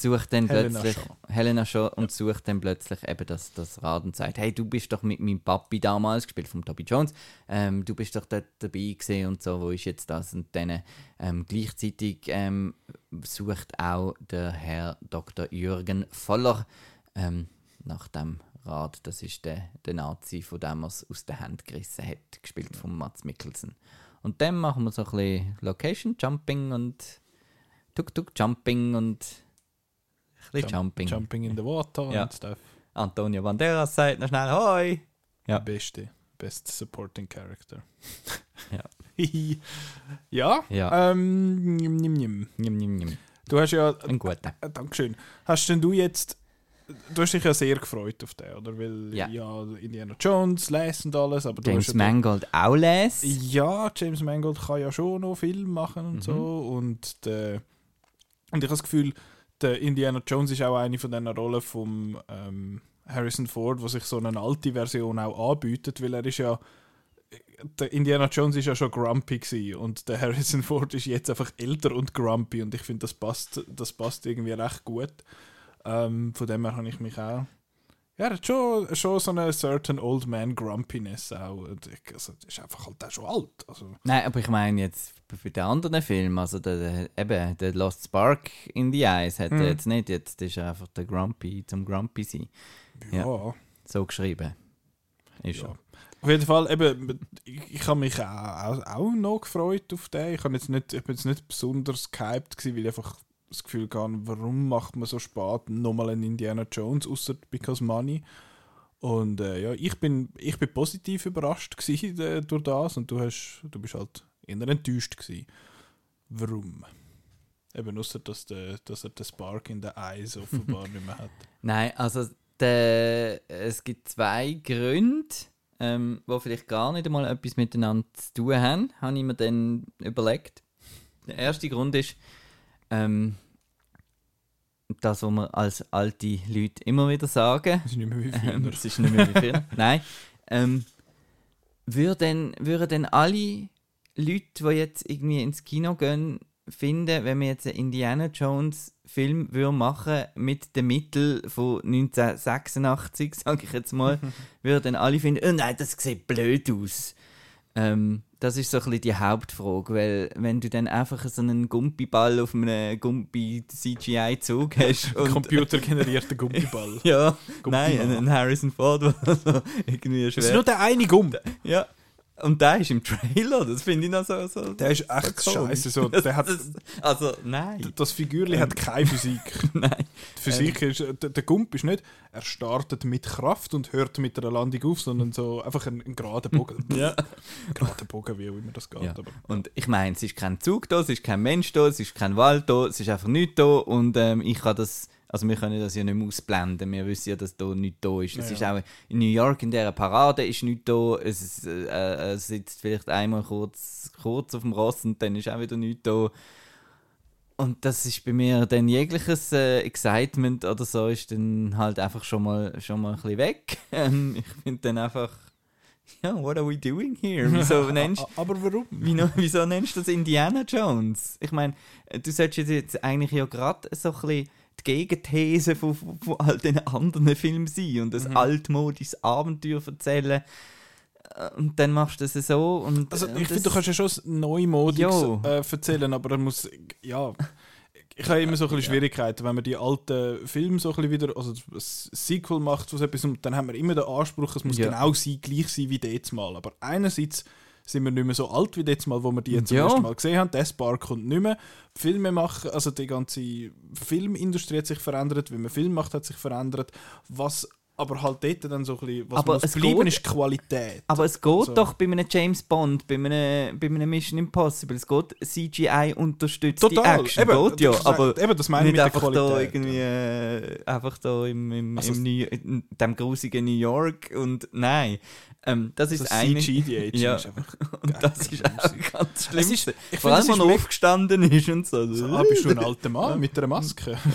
sucht dann Helena plötzlich Shaw. Helena Shaw und sucht dann plötzlich eben das, das Rad und sagt, hey, du bist doch mit meinem Papi damals, gespielt von Toby Jones, ähm, du bist doch dort dabei gewesen und so, wo ist jetzt das? Und dann ähm, gleichzeitig ähm, sucht auch der Herr Dr. Jürgen Voller ähm, nach dem Rad, das ist der, der Nazi, von dem er es aus der Hand gerissen hat, gespielt von Mats Mikkelsen. Und dann machen wir so ein bisschen Location Jumping und Tuk-Tuk Jumping und bisschen Jumping. Jumping in the water Ja. und stuff. Antonio Banderas sagt noch schnell Hoi. Ja. Beste. Best Supporting Character. Ja. ja. Ja. Ähm, nimm, nimm, nimm. Njim, njim. Du hast ja, Ein guter. äh, Dankeschön. Hast denn du jetzt, du hast dich ja sehr gefreut auf den, oder? Weil Ja. ja, Indiana Jones, Les und alles, aber du James hast ja Mangold auch les. Ja, James Mangold kann ja schon noch Film machen und Mhm. so. Und, der, und ich habe das Gefühl, der Indiana Jones ist auch eine von diesen Rollen vom ähm, Harrison Ford, wo sich so eine alte Version auch anbietet, weil er ist ja der Indiana Jones ist ja schon grumpy und der Harrison Ford ist jetzt einfach älter und grumpy und ich finde das passt das passt irgendwie recht gut. Ähm, von dem her habe ich mich auch ja, er hat schon, schon so eine certain old man grumpiness auch. Also, das ist einfach halt auch schon alt. Also, Nein, aber ich meine jetzt für den anderen Film, also der, der, eben, der Lost Spark in the Eyes hat Mhm. er jetzt nicht, jetzt ist er einfach der Grumpy zum Grumpy sein. ja. Ja. So geschrieben. Ist Ja. er. Auf jeden Fall, eben, ich, ich habe mich auch, auch, auch noch gefreut auf den. Ich, habe jetzt nicht, ich bin jetzt nicht besonders gehypt, gewesen, weil ich einfach das Gefühl hatte, warum macht man so spät nochmal einen Indiana Jones, außer Because Money. Und äh, ja, ich bin, ich bin positiv überrascht gewesen, äh, durch das und du, hast, du bist halt eher enttäuscht gewesen. Warum? Eben außer, dass, der, dass er den Spark in den Eyes offenbar nicht mehr hat. Nein, also der, es gibt zwei Gründe, ähm, die vielleicht gar nicht einmal etwas miteinander zu tun haben, habe ich mir dann überlegt. Der erste Grund ist, ähm, das, was wir als alte Leute immer wieder sagen, Das ist nicht mehr wie ähm, früher. es ist nicht mehr wie früher. Nein. Ähm, würden, würden denn alle Leute, die jetzt irgendwie ins Kino gehen, finden, wenn wir jetzt einen Indiana Jones Film würden machen mit den Mitteln von 1986, sage ich jetzt mal, würden alle finden, oh nein, das sieht blöd aus. Ähm, das ist so ein bisschen die Hauptfrage, weil wenn du dann einfach so einen Gumpiball auf einem Gumpi-CGI-Zug hast und Computergenerierter Gummiball. ja, Gumpi nein, ein, Harrison Ford, der so irgendwie Das ist schwer. nur der eine Gummi. Ja. Und der ist im Trailer, das finde ich noch so. so Der ist echt so scheiße. So, der hat, Das, also, nein. das Figürli hat keine Physik. nein. Die Physik ist, der, der Gump ist nicht, er startet mit Kraft und hört mit einer Landung auf, sondern so einfach ein, ein gerader Bogen. Ja. Gerader Bogen, wie auch immer das geht. Ja. Aber, Und ich meine, es ist kein Zug da, es ist kein Mensch da, es ist kein Wald da, es ist einfach nichts da. Und ähm, ich kann das, also wir können das ja nicht mehr ausblenden. Wir wissen ja, dass da nichts da ist. Es Ja, ist auch in New York in dieser Parade ist nichts da. Es ist, äh, äh, es sitzt vielleicht einmal kurz, kurz auf dem Ross und dann ist auch wieder nichts da. Und das ist bei mir dann jegliches äh, Excitement oder so ist dann halt einfach schon mal, schon mal ein bisschen weg. Ähm, ich finde dann einfach, ja, what are we doing here? Wieso nennst aber warum? Wieso, wieso nennst du das Indiana Jones? Ich meine, du solltest jetzt eigentlich ja gerade so ein bisschen die Gegenthese von, von, von all den anderen Filmen sein und ein Mhm. altmodisches Abenteuer erzählen. Äh, Und dann machst du das so und... Also, und ich das- finde, du kannst ja schon Neumodiges äh, erzählen, aber er muss, ja, ich habe immer so ein bisschen Schwierigkeiten, wenn man die alten Filme so ein bisschen wieder, also das Sequel macht, was etwas, und dann haben wir immer den Anspruch, es muss Ja. genau sein, gleich sein wie das Mal. Aber einerseits sind wir nicht mehr so alt wie das Mal, wo wir die zum Ja. ersten Mal gesehen haben. Der Spark kommt nicht mehr. Filme machen, also die ganze Filmindustrie hat sich verändert, wie man Film macht, hat sich verändert. Was aber halt dort dann so ein bisschen, was Aber muss es bleiben, geht- ist Qualität. Aber es geht So. doch bei einem James Bond, bei einem, bei einem Mission Impossible, es geht CGI unterstützt Total. die Action, Eben, geht ja, aber eben, das meine ich nicht mit einfach da Qualität, irgendwie, äh, einfach da im, im, Also im New, in dem grusigen New York und nein, ähm, das ist Das eine CG, Ja. ist einfach und das ist auch ganz schlimm. Es ist- ich Vor finde, allem, wenn mega- aufgestanden ist und so. So, ah, bist du ein alter Mann mit einer Maske?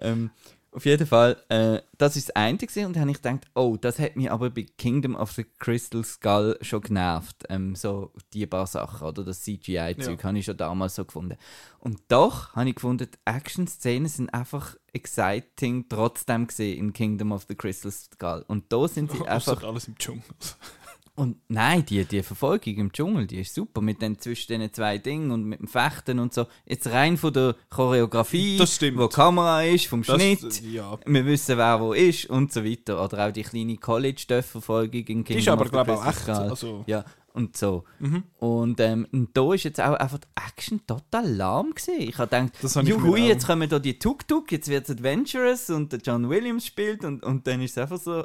Ähm, auf jeden Fall, äh, das ist das eine gewesen, und dann habe ich gedacht, oh, das hat mich aber bei Kingdom of the Crystal Skull schon genervt. Ähm, so die paar Sachen, oder das CGI-Zeug Ja. habe ich schon damals so gefunden. Und doch habe ich gefunden, die Action-Szenen sind einfach exciting trotzdem gesehen in Kingdom of the Crystal Skull. Und da sind sie einfach Außer alles im Dschungel. und nein, die, die Verfolgung im Dschungel, die ist super. Mit den zwischen den zwei Dingen und mit dem Fechten und so. Jetzt rein von der Choreografie, Das stimmt. wo die Kamera ist, vom Das- Schnitt. ja. Wir wissen, wer wo ist und so weiter. Oder auch die kleine College-Verfolgung in Kingdom Die ist aber, glaube ich, auch echt. Also, Ja, und so. Mhm. Und, ähm, und da ist jetzt auch einfach die Action total lahm gewesen. Ich habe gedacht, auch- jetzt kommen da die Tuk-Tuk, jetzt wird es Adventurous und der John Williams spielt und, und dann ist es einfach so,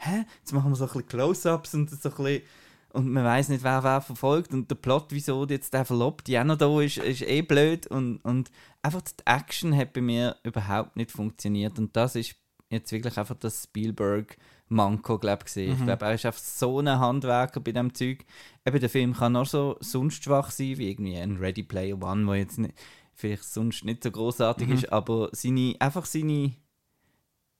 hä, jetzt machen wir so ein bisschen Close-Ups und so ein bisschen, und man weiß nicht, wer wer verfolgt und der Plot, wieso jetzt der verlobt, die auch noch da ist, ist eh blöd und, und einfach die Action hat bei mir überhaupt nicht funktioniert und das ist jetzt wirklich einfach das Spielberg Manko, glaube ich, Mhm. Ich glaube, er ist einfach so ein Handwerker bei dem Zeug. Eben, der Film kann auch so sonst schwach sein, wie irgendwie ein Ready Player One, wo jetzt nicht, vielleicht sonst nicht so großartig Mhm. ist, aber seine, einfach seine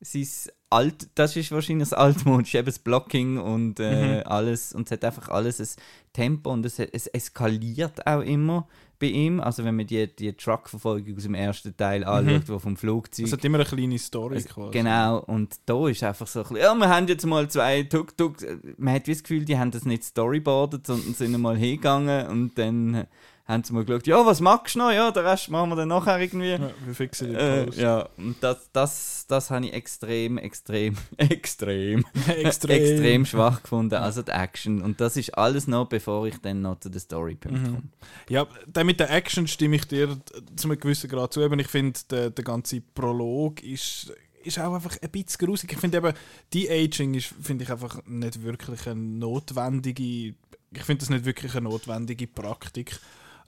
sein Alt, das ist wahrscheinlich das Altmodische, eben das Blocking und äh, alles. Und es hat einfach alles ein Tempo und es, es eskaliert auch immer bei ihm. Also wenn man die, die Truck-Verfolgung aus dem ersten Teil anschaut, wo vom Flugzeug... Es hat immer eine kleine Story Es- quasi. Genau, und da ist einfach so ein bisschen, ja, wir haben jetzt mal zwei Tuk-Tuk. Man hat wie das Gefühl, die haben das nicht storyboardet, sondern sind mal hingegangen und dann haben sie mal geschaut, ja, was magst du noch? Ja, den Rest machen wir dann nachher irgendwie. Ja, wir fixen die Äh, Post. ja, und das, das, das habe ich extrem, extrem, extrem, Extrem. extrem schwach gefunden. Also die Action. Und das ist alles noch, bevor ich dann noch zu den Storypunkten komme. Ja, dann mit der Action stimme ich dir zu einem gewissen Grad zu. Ich finde, der, der ganze Prolog ist, ist auch einfach ein bisschen grusig. Ich finde eben, die Aging ist, finde ich einfach nicht wirklich eine notwendige, ich finde das nicht wirklich eine notwendige Praktik.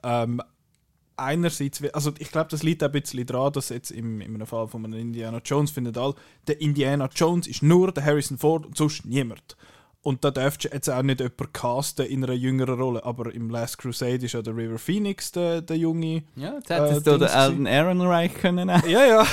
Ähm, einerseits, also ich glaube, das liegt auch ein bisschen daran, dass jetzt im, einem Fall von einem Indiana Jones findet all, der Indiana Jones ist nur der Harrison Ford und sonst niemand. Und da dürftest du jetzt auch nicht jemanden casten in einer jüngeren Rolle. Aber im Last Crusade ist ja der River Phoenix der, der Junge. Ja, jetzt hätte Äh, Dings den Alden Ehrenreich können. Ja, ja.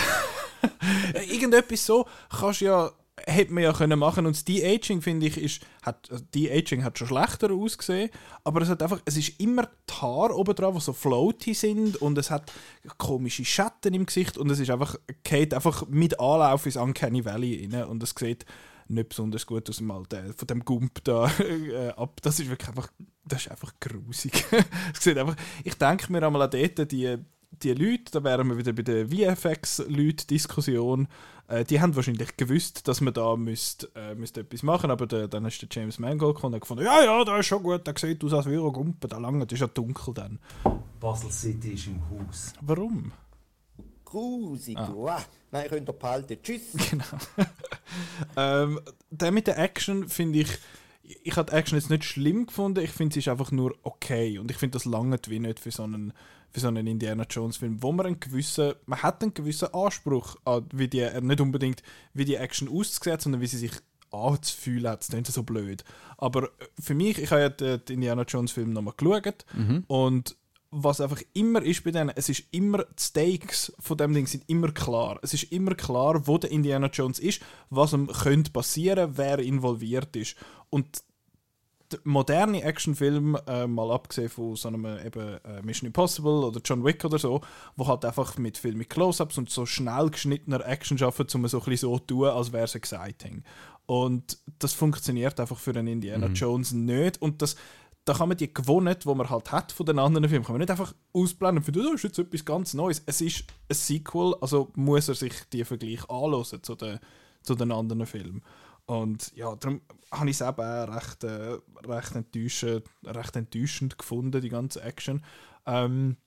Irgendetwas so kannst du ja, hätte man ja können machen und das De-Aging, finde ich, ist, hat, also De-Aging hat schon schlechter ausgesehen, aber es hat einfach, es ist immer die Haare oben dran, die so floaty sind und es hat komische Schatten im Gesicht und es ist einfach, geht einfach mit Anlauf ins Uncanny Valley rein und es sieht nicht besonders gut aus dem Alter, von dem Gump da äh, ab. Das ist wirklich einfach, das ist einfach grusig. ich denke mir einmal an dort, die, die Leute, da wären wir wieder bei der VFX-Leute-Diskussion, äh, die haben wahrscheinlich gewusst, dass man da müsst, äh, müsst etwas machen aber der, dann ist der James Mangold gekommen und hat gefunden, ja, ja, das ist schon gut, der sieht aus, als würde er Gumpen, da lange, das ist ja dunkel dann. Basel City ist im Haus. Warum? Grusig, ah. Nein, könnt ihr behalten. Tschüss. Ähm, der mit der Action finde ich, ich habe die Action jetzt nicht schlimm gefunden, ich finde sie ist einfach nur okay und ich finde das lange wie nicht für so einen für so einen Indiana Jones Film, wo man einen gewissen, man hat einen gewissen Anspruch an, wie die, äh, nicht unbedingt wie die Action aussieht, sondern wie sie sich anzufühlen hat, das klingt so blöd. Aber äh, für mich, ich habe ja den, Indiana Jones Film nochmal geschaut und was einfach immer ist bei denen, es ist immer, die Stakes von dem Ding sind immer klar. Es ist immer klar, wo der Indiana Jones ist, was ihm könnte passieren, wer involviert ist. Und moderne Actionfilm, äh, mal abgesehen von so einem eben, äh, Mission Impossible oder John Wick oder so, wo halt einfach mit viel mit Close-Ups und so schnell geschnittener Action arbeiten, um so ein bisschen so zu tun, als wäre es exciting. Und das funktioniert einfach für einen Indiana Jones nicht. Und das, da kann man die gewonnen, die man halt hat von den anderen Filmen, kann man nicht einfach ausblenden und finden, das ist jetzt etwas ganz Neues. Es ist ein Sequel, also muss er sich die Vergleich anhören zu den, zu den anderen Filmen. Und ja, darum habe ich es eben recht, äh, recht, enttäuschend, recht enttäuschend gefunden, die ganze Action. Ähm,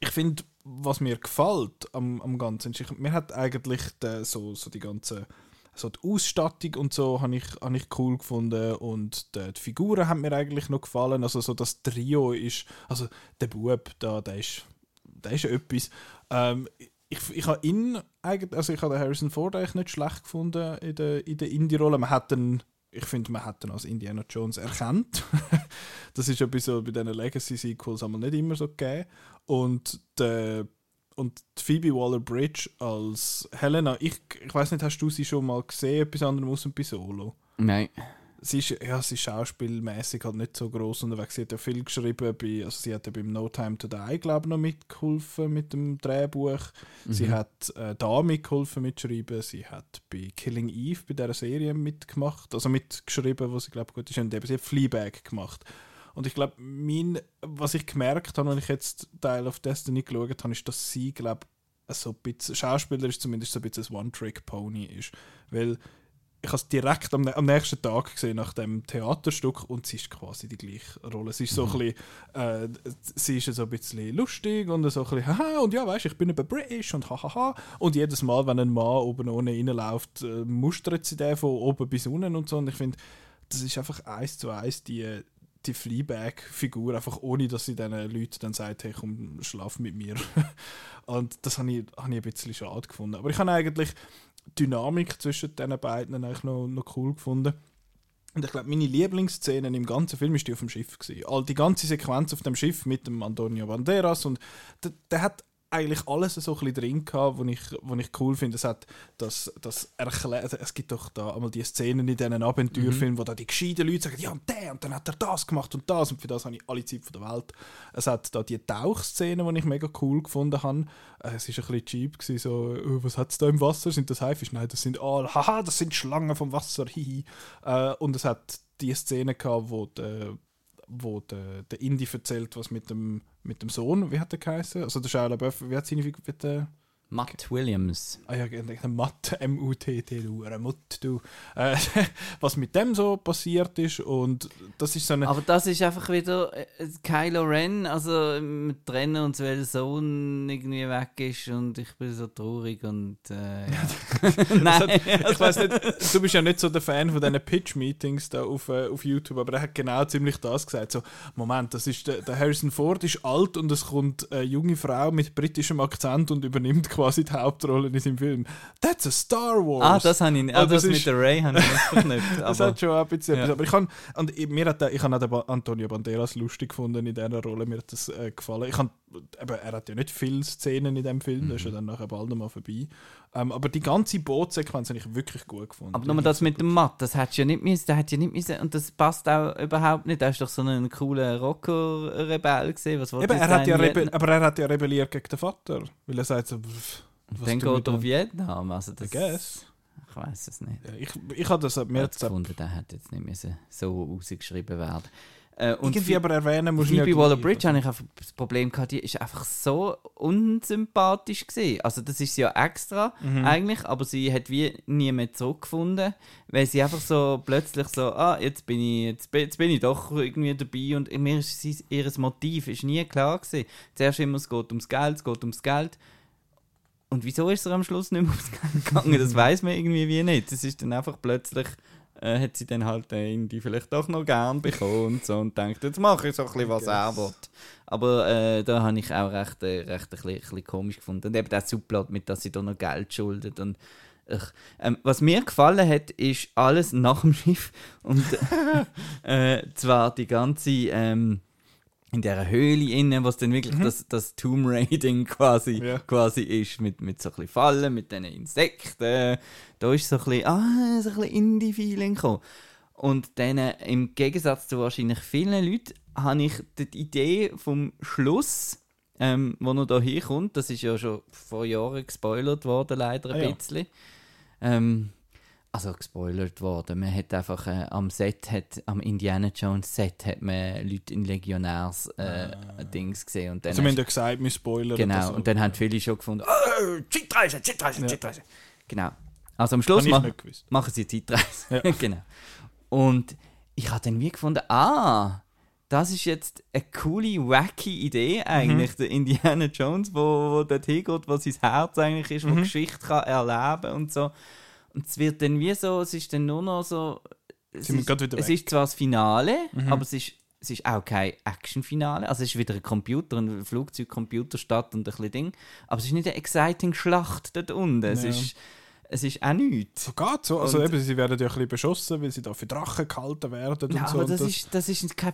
ich finde, was mir gefällt am, am Ganzen, ist, mir hat eigentlich der, so, so die ganze so die Ausstattung und so habe ich, habe ich cool gefunden und die, die Figuren haben mir eigentlich noch gefallen. Also so das Trio ist, also der Bub da, der ist, der ist etwas. Ähm, ich, ich habe ihn eigentlich, also ich habe den Harrison Ford eigentlich nicht schlecht gefunden in der, in der Indie-Rolle. Man hat ihn, ich finde, man hat ihn als Indiana Jones erkannt. das ist bei, so, bei diesen Legacy-Sequels einmal nicht immer so gegeben. Und der und Phoebe Waller-Bridge als Helena, ich, ich weiß nicht, hast du sie schon mal gesehen, etwas anderes außer bei Solo? Nein. Sie ist, ja, sie ist schauspielmäßig halt nicht so groß unterwegs. Sie hat ja viel geschrieben, bei, also sie hat ja beim No Time to Die, glaube ich, noch mitgeholfen mit dem Drehbuch. Sie hat äh, da mitgeholfen mitschreiben. Sie hat bei Killing Eve, bei dieser Serie mitgemacht, also mitgeschrieben, wo sie, glaube gut ist. Und eben, sie hat Fleabag gemacht. Und ich glaube, mein, was ich gemerkt habe, wenn ich jetzt Teil of Destiny geschaut habe, ist, dass sie, glaube so ein bisschen, Schauspieler ist zumindest so ein bisschen ein One-Trick-Pony ist. Weil ich habe es direkt am, am nächsten Tag gesehen nach dem Theaterstück und sie ist quasi die gleiche Rolle. Sie ist so ein bisschen, äh, sie ist so ein bisschen lustig und so ein bisschen, haha, und ja, weißt ich bin eben British und hahaha. Und jedes Mal, wenn ein Mann oben ohne reinläuft, äh, mustert sie den von oben bis unten und so. Und ich finde, das ist einfach eins zu eins die, die Fleabag-Figur, einfach ohne, dass sie diesen Leuten dann sagt, hey, komm, schlaf mit mir. und das habe ich, hab ich ein bisschen schade gefunden. Aber ich habe eigentlich Dynamik zwischen den beiden eigentlich noch, noch cool gefunden. Und ich glaube, meine Lieblingsszene im ganzen Film ist die auf dem Schiff. All die ganze Sequenz auf dem Schiff mit dem Antonio Banderas und der, der hat eigentlich alles so ein bisschen drin gehabt, was ich, wo ich cool finde. Es hat das, das erklärt, es gibt doch da einmal die Szenen in diesen Abenteuerfilmen, wo da die gescheiten Leute sagen, ja und der und dann hat er das gemacht und das und für das habe ich alle Zeit von der Welt. Es hat da die Tauchszenen, die ich mega cool gefunden habe. Es war ein bisschen cheap, gewesen, so, oh, was hat es da im Wasser? Sind das Haifische? Nein, das sind, oh, haha, das sind Schlangen vom Wasser, hihi. Äh, und es hat die Szene gehabt, wo der wo der, der Indy erzählt, was mit dem, mit dem Sohn, wie hat der geheißen? Also der Shia LaBeouf, wie hat seine Figur, wie der, Matt Williams. ah ja, Matt, M-U-T-T, du, ein Mutt, du, äh, was mit dem so passiert ist und das ist so eine, Aber das ist einfach wieder äh, Kylo Ren, also wir trennen uns, weil der Sohn irgendwie weg ist und ich bin so traurig und äh, ja. Nein, ich weiß nicht, du bist ja nicht so der Fan von diesen Pitch-Meetings da auf, äh, auf YouTube, aber er hat genau ziemlich das gesagt. So, Moment, das ist der, der Harrison Ford ist alt und es kommt eine junge Frau mit britischem Akzent und übernimmt quasi die Hauptrolle in seinem Film. That's a Star Wars! Ah, das habe ich nicht. Ah, das, das mit der Ray habe ich nicht verknüpft. Das hat schon ein bisschen Ja. Aber ich kann, und ich- mir hat ich habe auch den Antonio Banderas lustig gefunden in dieser Rolle. Mir hat das äh, gefallen. Ich kann, eben, er hat ja nicht viele Szenen in dem Film, das ist ja Mhm. dann nachher bald mal vorbei. Ähm, aber die ganze Bootsequenz habe ich wirklich gut gefunden. Aber nur das mit dem Matt, das hättest du ja nicht müssen, der hat ja nicht müssen, und das passt auch überhaupt nicht. Er ist doch so ein cooler Rocker-Rebell gesehen. Was Eben, er hat ja aber er hat ja rebelliert gegen den Vater. Weil er sagt so, pff, was Dann geht er da? auf Vietnam. Also I das, guess. Ich weiß es nicht. Ja, ich, ich habe das, mir gefunden, der hätte jetzt nicht müssen so rausgeschrieben werden. Äh, und irgendwie aber erwähnen muss ich Phoebe Waller-Bridge habe ich einfach das Problem gehabt, die ist einfach so unsympathisch gesehen. Also das ist sie ja extra Mhm. eigentlich, aber sie hat wie nie mehr zurückgefunden, weil sie einfach so plötzlich so, ah, jetzt bin ich, jetzt bin, jetzt bin ich doch irgendwie dabei und mir ist ihr Motiv ist nie klar gewesen. Zuerst immer, es geht ums Geld, es geht ums Geld. Und wieso ist er am Schluss nicht mehr ums Geld gegangen? Das weiß man irgendwie wie nicht. Das ist dann einfach plötzlich, äh, hat sie dann halt äh, irgendwie vielleicht doch noch gern bekommen und so und denkt, jetzt mache ich so ein bisschen, was er will. Aber äh, da habe ich auch recht, äh, recht ein, bisschen, ein bisschen komisch gefunden. Und eben der Subplot mit, dass sie da noch Geld schuldet und ähm, was mir gefallen hat, ist alles nach dem Schiff und äh, zwar die ganze ähm, in der Höhle innen, was dann wirklich das, das Tomb Raiding quasi, Ja. quasi ist, mit, mit so ein bisschen Fallen, mit diesen Insekten. Da ist so ein bisschen, ah, so ein bisschen Indie-Feeling gekommen. Und dann, äh, im Gegensatz zu wahrscheinlich vielen Leuten, habe ich die Idee vom Schluss, ähm, wo noch da hinkommt, das ist ja schon vor Jahren gespoilert worden, leider ein Ah, ja. bisschen. Ähm, also gespoilert worden. Man hat einfach äh, am Set, hat, am Indiana Jones Set, hat man Leute in Legionärs äh, Dings gesehen. Und dann Also wir haben ja gesagt, wir spoilern Genau, so. und dann haben viele schon gefunden, oh, Zeitreise, Zeitreise, Zeitreise. Genau. Also am Schluss gewusst. machen sie Zeitreise. Ja. genau. Und ich habe dann wie gefunden, ah, das ist jetzt eine coole, wacky Idee eigentlich, der Indiana Jones, wo, wo dort hingeht, wo sein Herz eigentlich ist, wo Geschichte kann erleben und so. Und es wird dann wie so, es ist dann nur noch so, es, ist, es ist zwar das Finale, aber es ist, es ist auch kein Actionfinale, also es ist wieder ein Computer, ein Flugzeugcomputer statt und ein bisschen Ding, aber es ist nicht eine exciting Schlacht dort unten, es Ja. ist, es ist auch nichts. So geht so. Also Und- eben, sie werden ja ein bisschen beschossen, weil sie da für Drachen gehalten werden Ja, und so. aber und das, ist, das ist kein,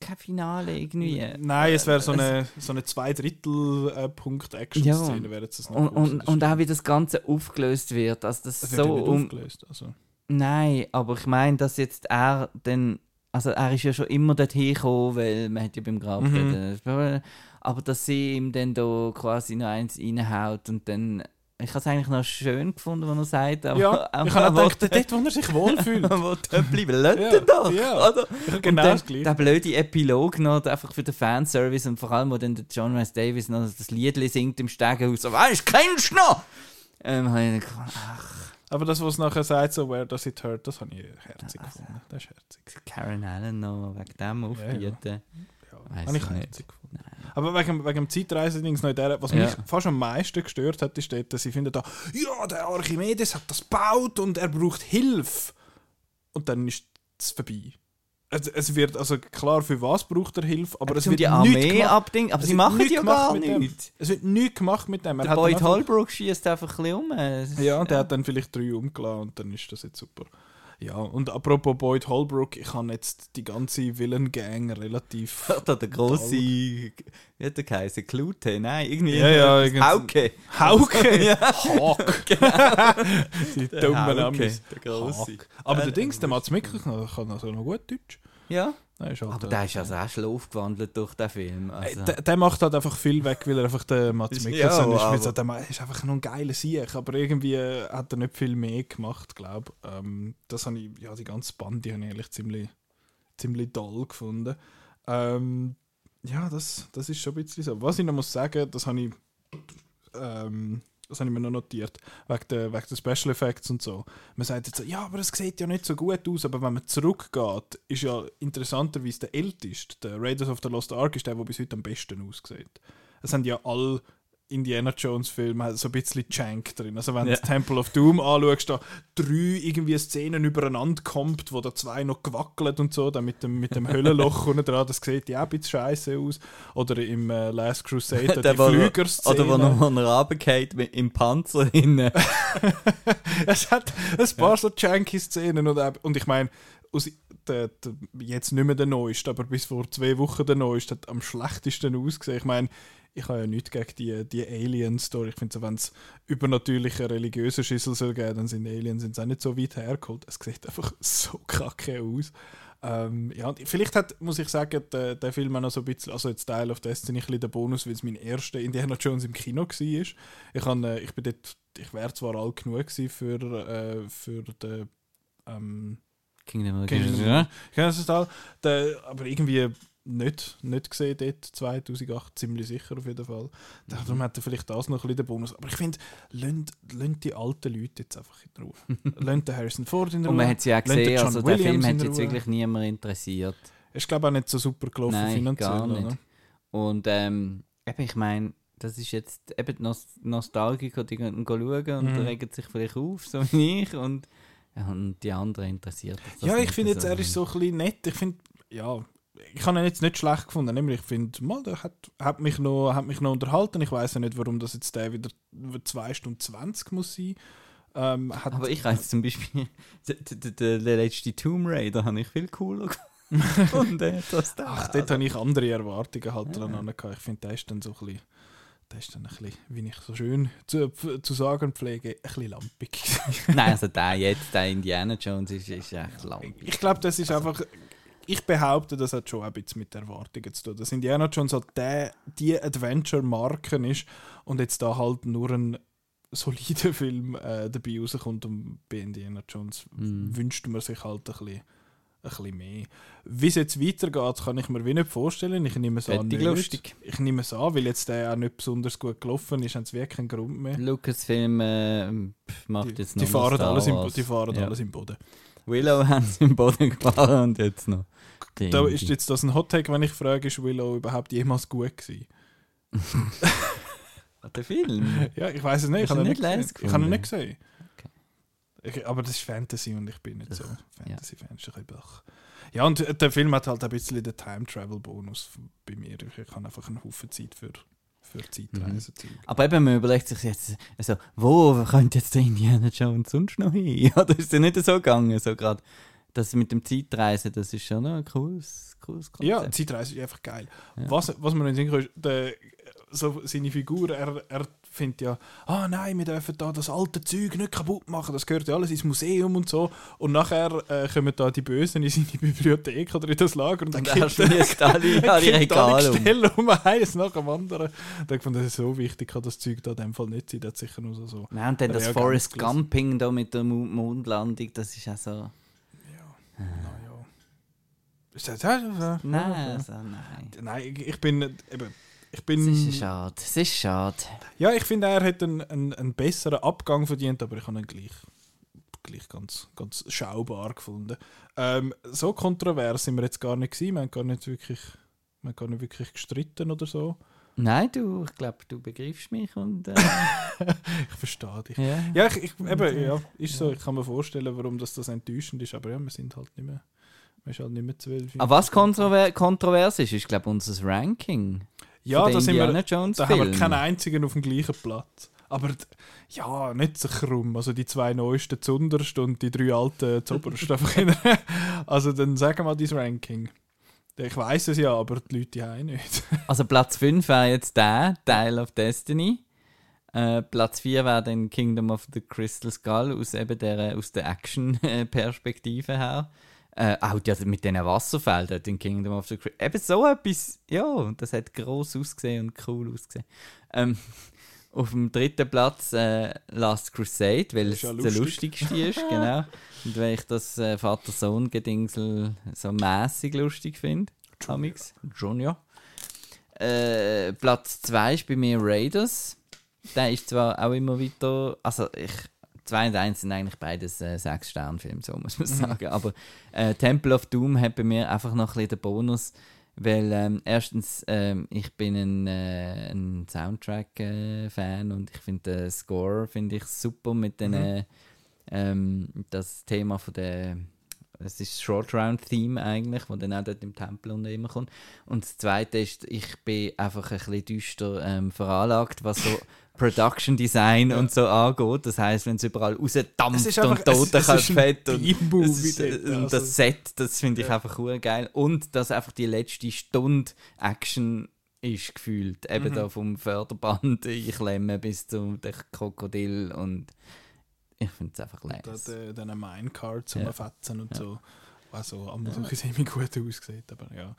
kein Finale irgendwie. Nein, es wäre so Es- eine, so eine zwei Drittel äh, Punkt Action-Szene, Ja. wäre jetzt das noch Und, und, Das und auch wie das Ganze aufgelöst wird. Also das Es wird so um. aufgelöst. Also. Nein, aber ich meine, dass jetzt er dann. Also er ist ja schon immer dorthin gekommen, weil man hat ja beim Grab Mhm. dort, aber dass sie ihm dann da quasi noch eins reinhaut und dann. Ich habe es eigentlich noch schön gefunden, was er sagt, aber Ja, ich habe gedacht, dort, wo er sich wohlfühlt. wo bleiben, lasst Ja, doch! ja. Oder? Genau dann das Gleiche. der blöde Epilog noch, einfach für den Fanservice und vor allem, wo dann der John Rice Davis noch das Liedli singt im Stegenhaus, so, weißt du, kennst du noch? Ähm, habe ich gedacht, ach, Aber das, was nachher sagt, so where does it hurt, das habe ich herzig Also. gefunden. Das ist herzig. Karen Allen noch wegen dem aufbieten. Ja, Habe ich ich nicht. herzig gefunden. Aber wegen, wegen dem Zeitreise-Dings noch in der, was Ja. mich fast am meisten gestört hat, ist dort, dass sie finden da, ja, der Archimedes hat das gebaut und er braucht Hilfe. Und dann ist es vorbei. es, es wird, also klar, für was braucht er Hilfe, aber es um wird die nichts Armee. Aber Es sie machen ja gar nichts. Es wird nichts gemacht mit dem. Er Der Boyd Holbrook schießt einfach ein bisschen um. Es Ja, und der hat dann vielleicht drei umgelassen und dann ist das jetzt super. Ja, und apropos Boyd Holbrook, ich habe jetzt die ganze Villain-Gang relativ... Da der große, wie hat der geheißen? Klute? Nein, irgendwie. Ja, ja, irgendwie- Hauke. Hauke! Ja. Hawk! die Der dummen Hauke, Amis. der große. Aber Ja, der Dings, der Mats Mikkelsen kann also noch gut Deutsch. Ja, halt, aber der ist also auch schon aufgewandelt durch den Film. Also. der, der macht halt einfach viel weg, weil er einfach der Mats Mikkelsen ja, ist. so, der ist einfach noch ein geiler Sieg, aber irgendwie äh, hat er nicht viel mehr gemacht, glaube ich. Ähm, das habe ich, ja, die ganze Band, die habe ich eigentlich ziemlich, ziemlich toll gefunden. Ähm, ja, das, das ist schon ein bisschen so. Was ich noch muss sagen, das habe ich, ähm, das habe ich mir noch notiert, wegen der, wegen der Special Effects und so. Man sagt jetzt so, ja, aber es sieht ja nicht so gut aus, aber wenn man zurückgeht, ist ja interessanterweise der älteste, der Raiders of the Lost Ark, ist der, der bis heute am besten aussieht. Es haben ja alle Indiana Jones Filme so ein bisschen Jank drin. Also wenn Ja. du Temple of Doom anschaust, da drei irgendwie Szenen übereinander kommt, wo da zwei noch gewackelt und so, dann mit dem, mit dem Höllenloch unten dran, das sieht ja auch ein bisschen scheiße aus. Oder im äh, Last Crusade, Der, die Flügerszene. Oder wo noch er runtergeht mit- im Panzer hinten. es hat ein paar so janky Szenen und, und ich meine, aus der, der, jetzt nicht mehr der neueste, aber bis vor zwei Wochen der neueste hat am schlechtesten ausgesehen. Ich meine, ich habe ja nichts gegen die, die Alien-Story. Ich finde, so, wenn es übernatürliche religiöse Schüssel soll geben, dann sind Aliens auch nicht so weit hergeholt. Es sieht einfach so kacke aus. Ähm, ja, vielleicht hat, muss ich sagen, der, der Film auch noch so ein bisschen, also jetzt Teil of Destiny, ein bisschen der Bonus, weil es mein erster Indiana Jones im Kino war. Ich, han, äh, ich bin dort, ich wäre zwar alt genug gewesen für, äh, für den ähm, Kingdom of the Kingdom of the- ja. Der, aber irgendwie nicht, nicht gesehen dort, 2008, ziemlich sicher auf jeden Fall. Darum hat er vielleicht das noch ein bisschen den Bonus. Aber ich finde, lasst die alten Leute jetzt einfach in Ruhe. lasst den Harrison Ford in Ruhe. Und man hat sie auch Lasst den gesehen, John also der Film Williams hat jetzt wirklich niemand interessiert. Ist glaube ich auch nicht so super gelaufen Nein, finanziell. gar nicht. Oder? Und ähm, eben, ich meine, das ist jetzt eben die Nos Nostalgiker, die gehen schauen und Mhm. regen sich vielleicht auf, so wie ich. Und, und die anderen interessiert das Ja, ich finde jetzt, er ist so ein bisschen nett. Ich finde, ja, ich habe ihn jetzt nicht schlecht gefunden. Nämlich, ich finde, mal, der hat, hat, mich noch, hat mich noch unterhalten. Ich weiß ja nicht, warum das jetzt der wieder 2 Stunden 20 muss sein. Ähm, Aber ich weiß zum Beispiel, der, letzte Tomb Raider habe ich viel cooler gefunden. der. Ach, dort habe ich andere Erwartungen halt dran gehabt. Ich finde, der ist dann so ein bisschen, der ist dann ein bisschen, wie ich so schön zu, zu sagen pflege, ein bisschen lampig. Nein, also der jetzt, der Indiana Jones, ist, ist echt lang. ich glaube, das ist einfach, ich behaupte, das hat schon ein bisschen mit Erwartungen zu tun. Dass Indiana Jones halt der, die Adventure-Marken ist und jetzt da halt nur ein solider Film äh, dabei rauskommt und bei Indiana Jones Mhm. wünscht man sich halt ein bisschen, ein bisschen mehr. Wie es jetzt weitergeht, kann ich mir wie nicht vorstellen. Ich nehme es an nicht. lustig. Ich nehme es an, weil jetzt der auch nicht besonders gut gelaufen ist, haben sie wirklich keinen Grund mehr. Lucasfilm äh, macht Die, jetzt die noch fahren, Star alles im, die fahren Ja. alles im Boden. Willow haben sie im Boden gefahren und jetzt noch. die Da ist jetzt das ein Hottake, wenn ich frage, ist Willow überhaupt jemals gut gewesen? Der Film? Ja, ich weiß es nicht. Ich habe ihn nicht nicht. Ich habe ihn nicht gesehen. Ich, aber das ist Fantasy und ich bin nicht so Fantasy-Fan. Ja, und der Film hat halt ein bisschen den Time-Travel-Bonus bei mir. Ich habe einfach einen Haufen Zeit für, für Zeitreisen. Aber eben, man überlegt sich jetzt, also, wo könnte jetzt der Indiana Jones sonst noch hin? Oder ist es nicht so gegangen? So gerade, das mit dem Zeitreisen, das ist schon ein cooles, cooles Konzept. Ja, Zeitreise ist einfach geil. Ja. Was, was man nicht sehen kann, ist, der, so seine Figur, er, er findet ja, ah nein, wir dürfen da das alte Zeug nicht kaputt machen, das gehört ja alles ins Museum und so. Und nachher äh, kommen da die Bösen in seine Bibliothek oder in das Lager und dann er kippt er- alle, alle Regale um. Eins nach dem anderen. Da fand das ist so wichtig, kann das Zeug da in dem Fall nicht sein, das hat sicher nur so... so Nein, und dann das Forest. Gumping da mit der Mo- Mondlandung, das ist auch so... Naja. Ist das, ja, ja, Nein, ja. also nein. Nein, ich, ich bin... Eben, ich Es bin ist schade, es ist schade. Ja, ich finde, er hat einen, einen, einen besseren Abgang verdient, aber ich habe ihn gleich, gleich ganz, ganz schaubar gefunden. Ähm, so kontrovers sind wir jetzt gar nicht gewesen. Wir haben gar nicht wirklich, wir haben gar nicht wirklich gestritten oder so. Nein, du, ich glaube, du begreifst mich und... Äh, Ich verstehe dich. ja. Ja, ich, ich, eben, ja, ist so. Ich kann mir vorstellen, warum das, das enttäuschend ist, aber ja, wir sind halt nicht mehr, Man ist halt nicht mehr 12. Aber was kontrover kontrovers ist, ist, glaube ich, unser Ranking. Ja, da sind wir, da haben wir keinen einzigen auf dem gleichen Platz. Aber ja, nicht so krumm. Also die zwei neuesten zuunterst und die drei alten in der- also dann sagen wir dein Ranking. Ich weiß es ja, aber die Leute haben nicht. Also Platz 5 wäre jetzt der, Dial of Destiny. Äh, Platz 4 wäre dann Kingdom of the Crystal Skull aus, eben der, aus der Action-Perspektive her. Äh, auch die, mit diesen Wasserfeldern in Kingdom of the Crystal Eben so etwas, ja, das hat gross ausgesehen und cool ausgesehen. Ähm, auf dem dritten Platz äh, Last Crusade, weil es ja der lustig. lustigste ist, genau. Und weil ich das äh, Vater-Sohn-Gedingsel so mäßig lustig finde. Amix. Junior. Äh, Platz 2 ist bei mir Raiders. Der ist zwar auch immer weiter. Also, ich. 2 und 1 sind eigentlich beides äh, 6-Sterne-Filme, so muss man sagen. Aber äh, Temple of Doom hat bei mir einfach noch ein bisschen den Bonus, weil ähm, erstens, ähm, ich bin ein, äh, ein Soundtrack-Fan und ich finde den Score finde ich super mit den äh, ähm, das Thema von der es ist das Short Round Theme eigentlich, wo dann auch dort im Tempel unten immer kommt. Und das Zweite ist, ich bin einfach ein bisschen düster ähm, veranlagt, was so Production Design und so angeht. Das heißt, wenn es überall rausdampft und einfach- es- es ist ein Totenköpfe und, ist, äh, dort, und also. das Set, das finde ich einfach cool geil. Und dass einfach die letzte Stunde Action ist gefühlt. Eben Mhm. da vom Förderband einklemmen bis zum Krokodil und ich finde es einfach leise. de, dann Minecart zum Ja. Fetzen und Ja. so. Also, am ja. semi gut aussieht, aber ja.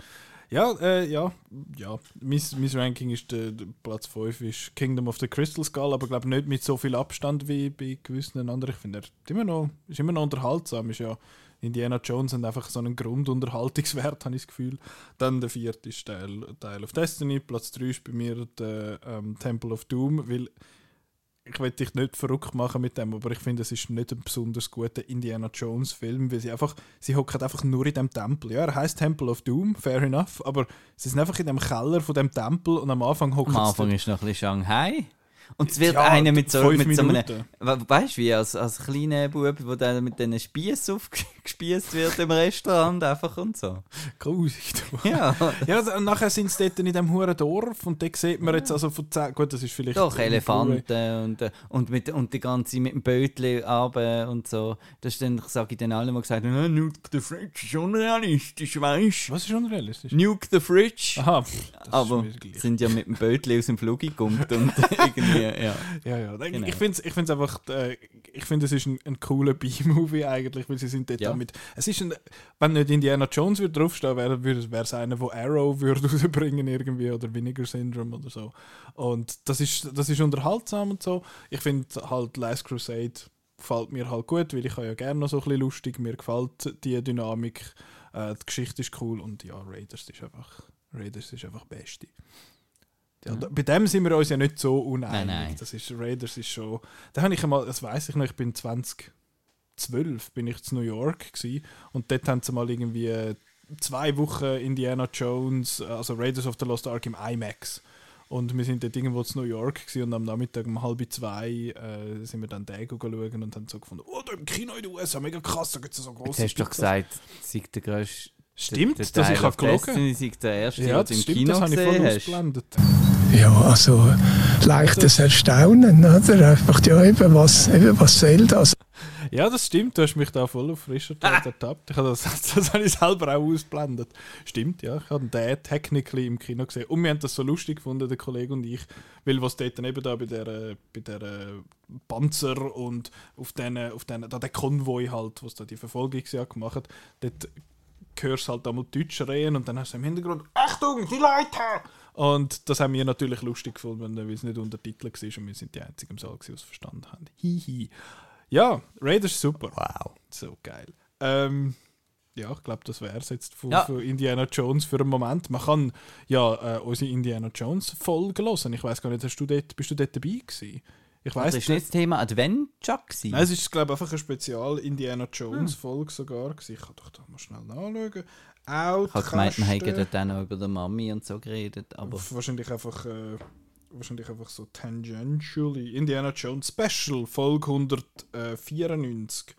Ja, äh, ja, ja. Mein, mein Ranking ist der, der Platz 5 ist Kingdom of the Crystal Skull, aber glaube nicht mit so viel Abstand wie bei gewissen anderen. Ich finde, er ist immer noch, ist immer noch unterhaltsam. Ist ja Indiana Jones hat einfach so einen Grundunterhaltungswert, habe ich das Gefühl. Dann der vierte ist Teil, Teil of Destiny. Platz 3 ist bei mir der ähm, Temple of Doom, weil ich will dich nicht verrückt machen mit dem, aber ich finde, es ist nicht ein besonders guter Indiana Jones Film, weil sie einfach, sie hocken einfach nur in dem Tempel. Ja, er heißt Temple of Doom, fair enough, aber sie sind einfach in dem Keller von dem Tempel und am Anfang hocken Am sie Anfang dort- ist noch ein bisschen Shanghai. Und es wird Ja, einer mit so, mit so einem. Weißt du, wie als, als kleiner Bub, wo der mit diesen Spießen aufgespießt wird im Restaurant einfach und so. Grusig, du. Ja, Ja, und nachher sind sie dort in dem huren Dorf und dort sieht man jetzt also von 10, gut, das ist vielleicht... doch, Elefanten und, äh, und, mit, und die ganze mit dem Bötli runter und so. Das ist dann, sage ich dann allen, die gesagt haben, «Ah, Nuke the Fridge ist unrealistisch, weißt du? Was ist unrealistisch? Nuke the Fridge. Aha, pff, das Aber sind ja mit dem Bötli aus dem Flug gekommen und irgendwie, ja. Ja, Genau. Ich finde es ich find's einfach, äh, ich finde es ist ein, ein cooler B-Movie eigentlich, weil sie sind dort Ja. damit. Es ist ein, wenn nicht Indiana Jones würde draufstehen, wäre wäre es einer, wo Arrow würde rausbringen irgendwie oder Vinegar Syndrome oder so. Und das ist, das ist unterhaltsam und so. Ich finde halt Last Crusade gefällt mir halt gut, weil ich habe ja gerne noch so ein bisschen lustig. Mir gefällt die Dynamik, äh, die Geschichte ist cool und ja, Raiders ist einfach, Raiders ist einfach Beste. Ja, da, bei dem sind wir uns ja nicht so uneinig. Nein, nein. Das ist Raiders ist schon. Da habe ich einmal, das weiß ich noch, ich bin 2012 bin ich zu New York gsi und dort haben sie mal irgendwie zwei Wochen Indiana Jones, also Raiders of the Lost Ark im IMAX. Und wir sind dort irgendwo zu New York gsi und am Nachmittag um halb zwei äh, sind wir dann den schauen und haben so gefunden, oh, da im Kino in den USA, mega krass, da gibt es so Jetzt große hast du doch gesagt, sei der grösste. Stimmt, der, dass der ich Teil habe. Destiny sei der erste, Ja, den du das im stimmt, Kino das habe ich voll gesehen hast. ausgeblendet. Ja, also leichtes Erstaunen, oder? Einfach, ja, eben, was, eben, was soll das? Ja, das stimmt. Du hast mich da voll auf frischer Tat ertappt. Ich habe das, das habe ich selber auch ausblendet. Stimmt, ja. Ich habe den technically im Kino gesehen. Und wir haben das so lustig gefunden, der Kollege und ich, weil was dort dann eben da bei der, bei der Panzer und auf den, auf den, da der Konvoi halt, was da die Verfolgungsjagd gemacht hat, dort hörst du halt einmal Deutsch reden und dann hast du im Hintergrund «Achtung, die Leute!» Und das haben wir natürlich lustig gefunden, weil es nicht untertitelt war und wir sind die Einzigen im Saal, die es verstanden haben. Hihi. Ja, Raiders ist super. Wow. So geil. Ähm, ja, ich glaube, das wäre es jetzt von, Ja. von Indiana Jones für einen Moment. Man kann ja äh, unsere Indiana Jones Folge hören. Ich weiß gar nicht, hast du dort, bist du dort dabei gewesen? Ich Das weiß ist nicht das Thema Adventure gewesen. Nein, es ist, glaube ich, einfach eine Spezial Indiana Hm. Sogar. gewesen. Ich kann doch da mal schnell nachschauen. Out, ich habe gemeint, wir hätten dort auch noch über die Mami und so geredet, aber wahrscheinlich einfach äh, wahrscheinlich einfach so tangentially Indiana Jones Special Folge 194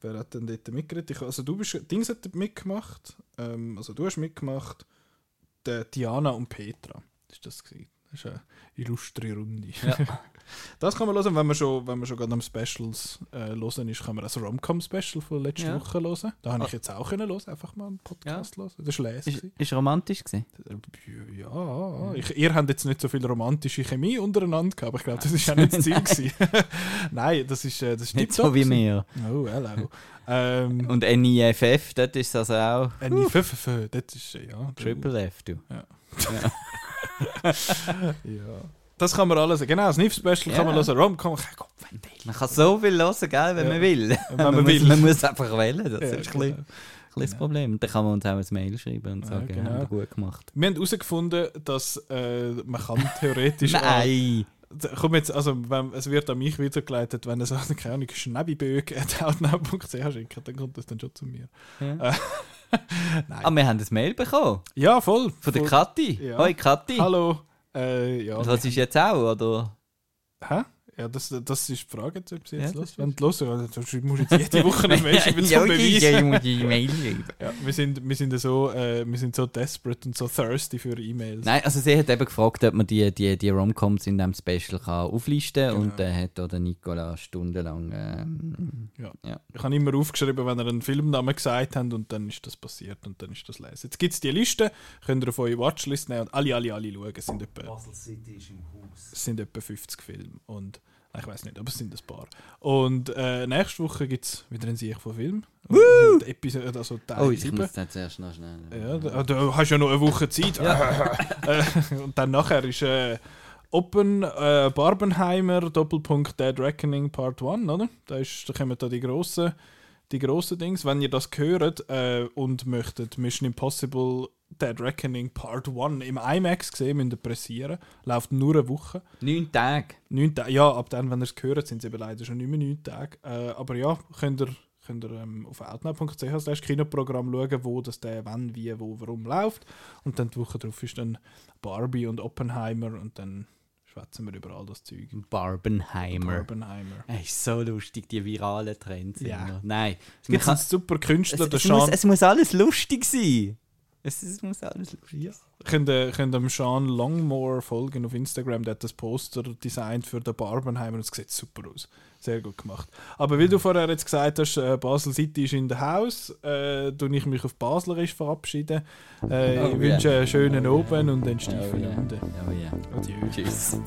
wer hat denn dort mitgeredet? Also du bist, Dings hat mitgemacht, ähm, also du hast mitgemacht, der Diana und Petra, ist das gewesen. Das ist eine illustre Runde. das kann man hören, wenn man schon, wenn man schon gerade am Specials äh, hören ist, kann man das Rom-Com-Special von letzter Ja. Woche hören. Da habe ich Ah. jetzt auch können hören, einfach mal einen Podcast hören. Das war leise. Ist, ist romantisch gewesen? Ja, ich, ihr habt jetzt nicht so viel romantische Chemie untereinander gehabt, aber ich glaube, das ist auch nicht das Ziel gewesen. Nein, das ist, äh, das ist Nicht so wie mir. Oh, hello. ähm, Und NIFF, dort ist das auch eine FFF, das ist, ja. Triple F, du. Ja. Das kann man alles, genau, das NIF-Special kann man Ja. hören, Rom-Com, Man kann so viel hören, gell, wenn Ja. man will. Wenn man man, will. Muss, man muss einfach wählen, das Ja, ist ein bisschen, genau. ein bisschen das Problem. Dann kann man uns auch ein Mail schreiben und Ja, sagen, genau. haben wir gut gemacht. Wir haben herausgefunden, dass äh, man kann theoretisch... Nein! Komm jetzt, also wenn, es wird an mich weitergeleitet, wenn es keine Ahnung, schnäbibög.outnow.ch schickt, dann kommt das dann schon zu mir. Ja. Nein. Ah, wir haben ein Mail bekommen. Ja, voll. Von der voll. Kathi. Ja. Hoi Kathi. Hallo. Äh, ja. Und das ist jetzt auch, oder? Hä? Ja, das, das ist die Frage, ob sie Ja, jetzt das los. Wenn du los also, du musst jetzt jede Woche eine Mail schreiben zum Beweis. ich muss die Mail schreiben. Ja, wir sind, wir sind so, äh, wir sind so desperate und so thirsty für E-Mails. Nein, also sie hat eben gefragt, ob man die, die, die Romcoms in diesem Special kann auflisten kann. Genau. Und dann hat auch der Nicola stundenlang. Ähm, Ich habe immer aufgeschrieben, wenn ihr einen Filmnamen gesagt habt und dann ist das passiert und dann ist das lesen. Jetzt gibt es die Liste, könnt ihr auf eure Watchlist nehmen und alle, alle, alle schauen. Es sind etwa, Basel City ist im Haus. es sind etwa 50 Filme. Und, ich weiß nicht, aber es sind ein paar. Und äh, nächste Woche gibt es wieder einen Sieg von Film. Woo! Episode, also Teil oh, ich 7. muss jetzt zuerst noch schnell. Ja, da, du hast ja noch eine Woche Zeit. Äh, und dann nachher ist äh, Open äh, Barbenheimer Doppelpunkt Dead Reckoning Part 1, oder? Da, ist, da kommen da die grossen, die grossen Dings. Wenn ihr das hört äh, und möchtet Mission Impossible Dead Reckoning Part 1 im IMAX sehen, müsst ihr pressieren. Läuft nur eine Woche. Neun Tage. Neun Tage, ja, ab dann, wenn ihr es hört, sind es eben leider schon nicht mehr neun Tage. Äh, aber ja, könnt ihr, könnt ihr ähm, auf outnow.ch Kinoprogramm schauen, wo das der wann, wie, wo, warum läuft. Und dann die Woche drauf ist dann Barbie und Oppenheimer und dann schwätzen wir über all das Zeug. Barbenheimer. Barbenheimer. Es ist so lustig, die viralen Trends. Ja. immer. Nein. Es gibt einen super Künstler, es, der es, muss, es muss alles lustig sein. Es, es muss alles lustig sein. könnt, ihr, könnt dem Sean Longmore folgen auf Instagram, der hat das Poster designt für den Barbenheimer und es sieht super aus. Sehr gut gemacht. Aber wie du vorher jetzt gesagt hast, äh, Basel City ist in der Haus, äh, tue ich mich auf Baslerisch verabschieden. Äh, Oh, ich ja. wünsche einen schönen Oh, ja. Abend und einen Oh, steifen ja. Ende. Oh, ja. Adieu. Tschüss.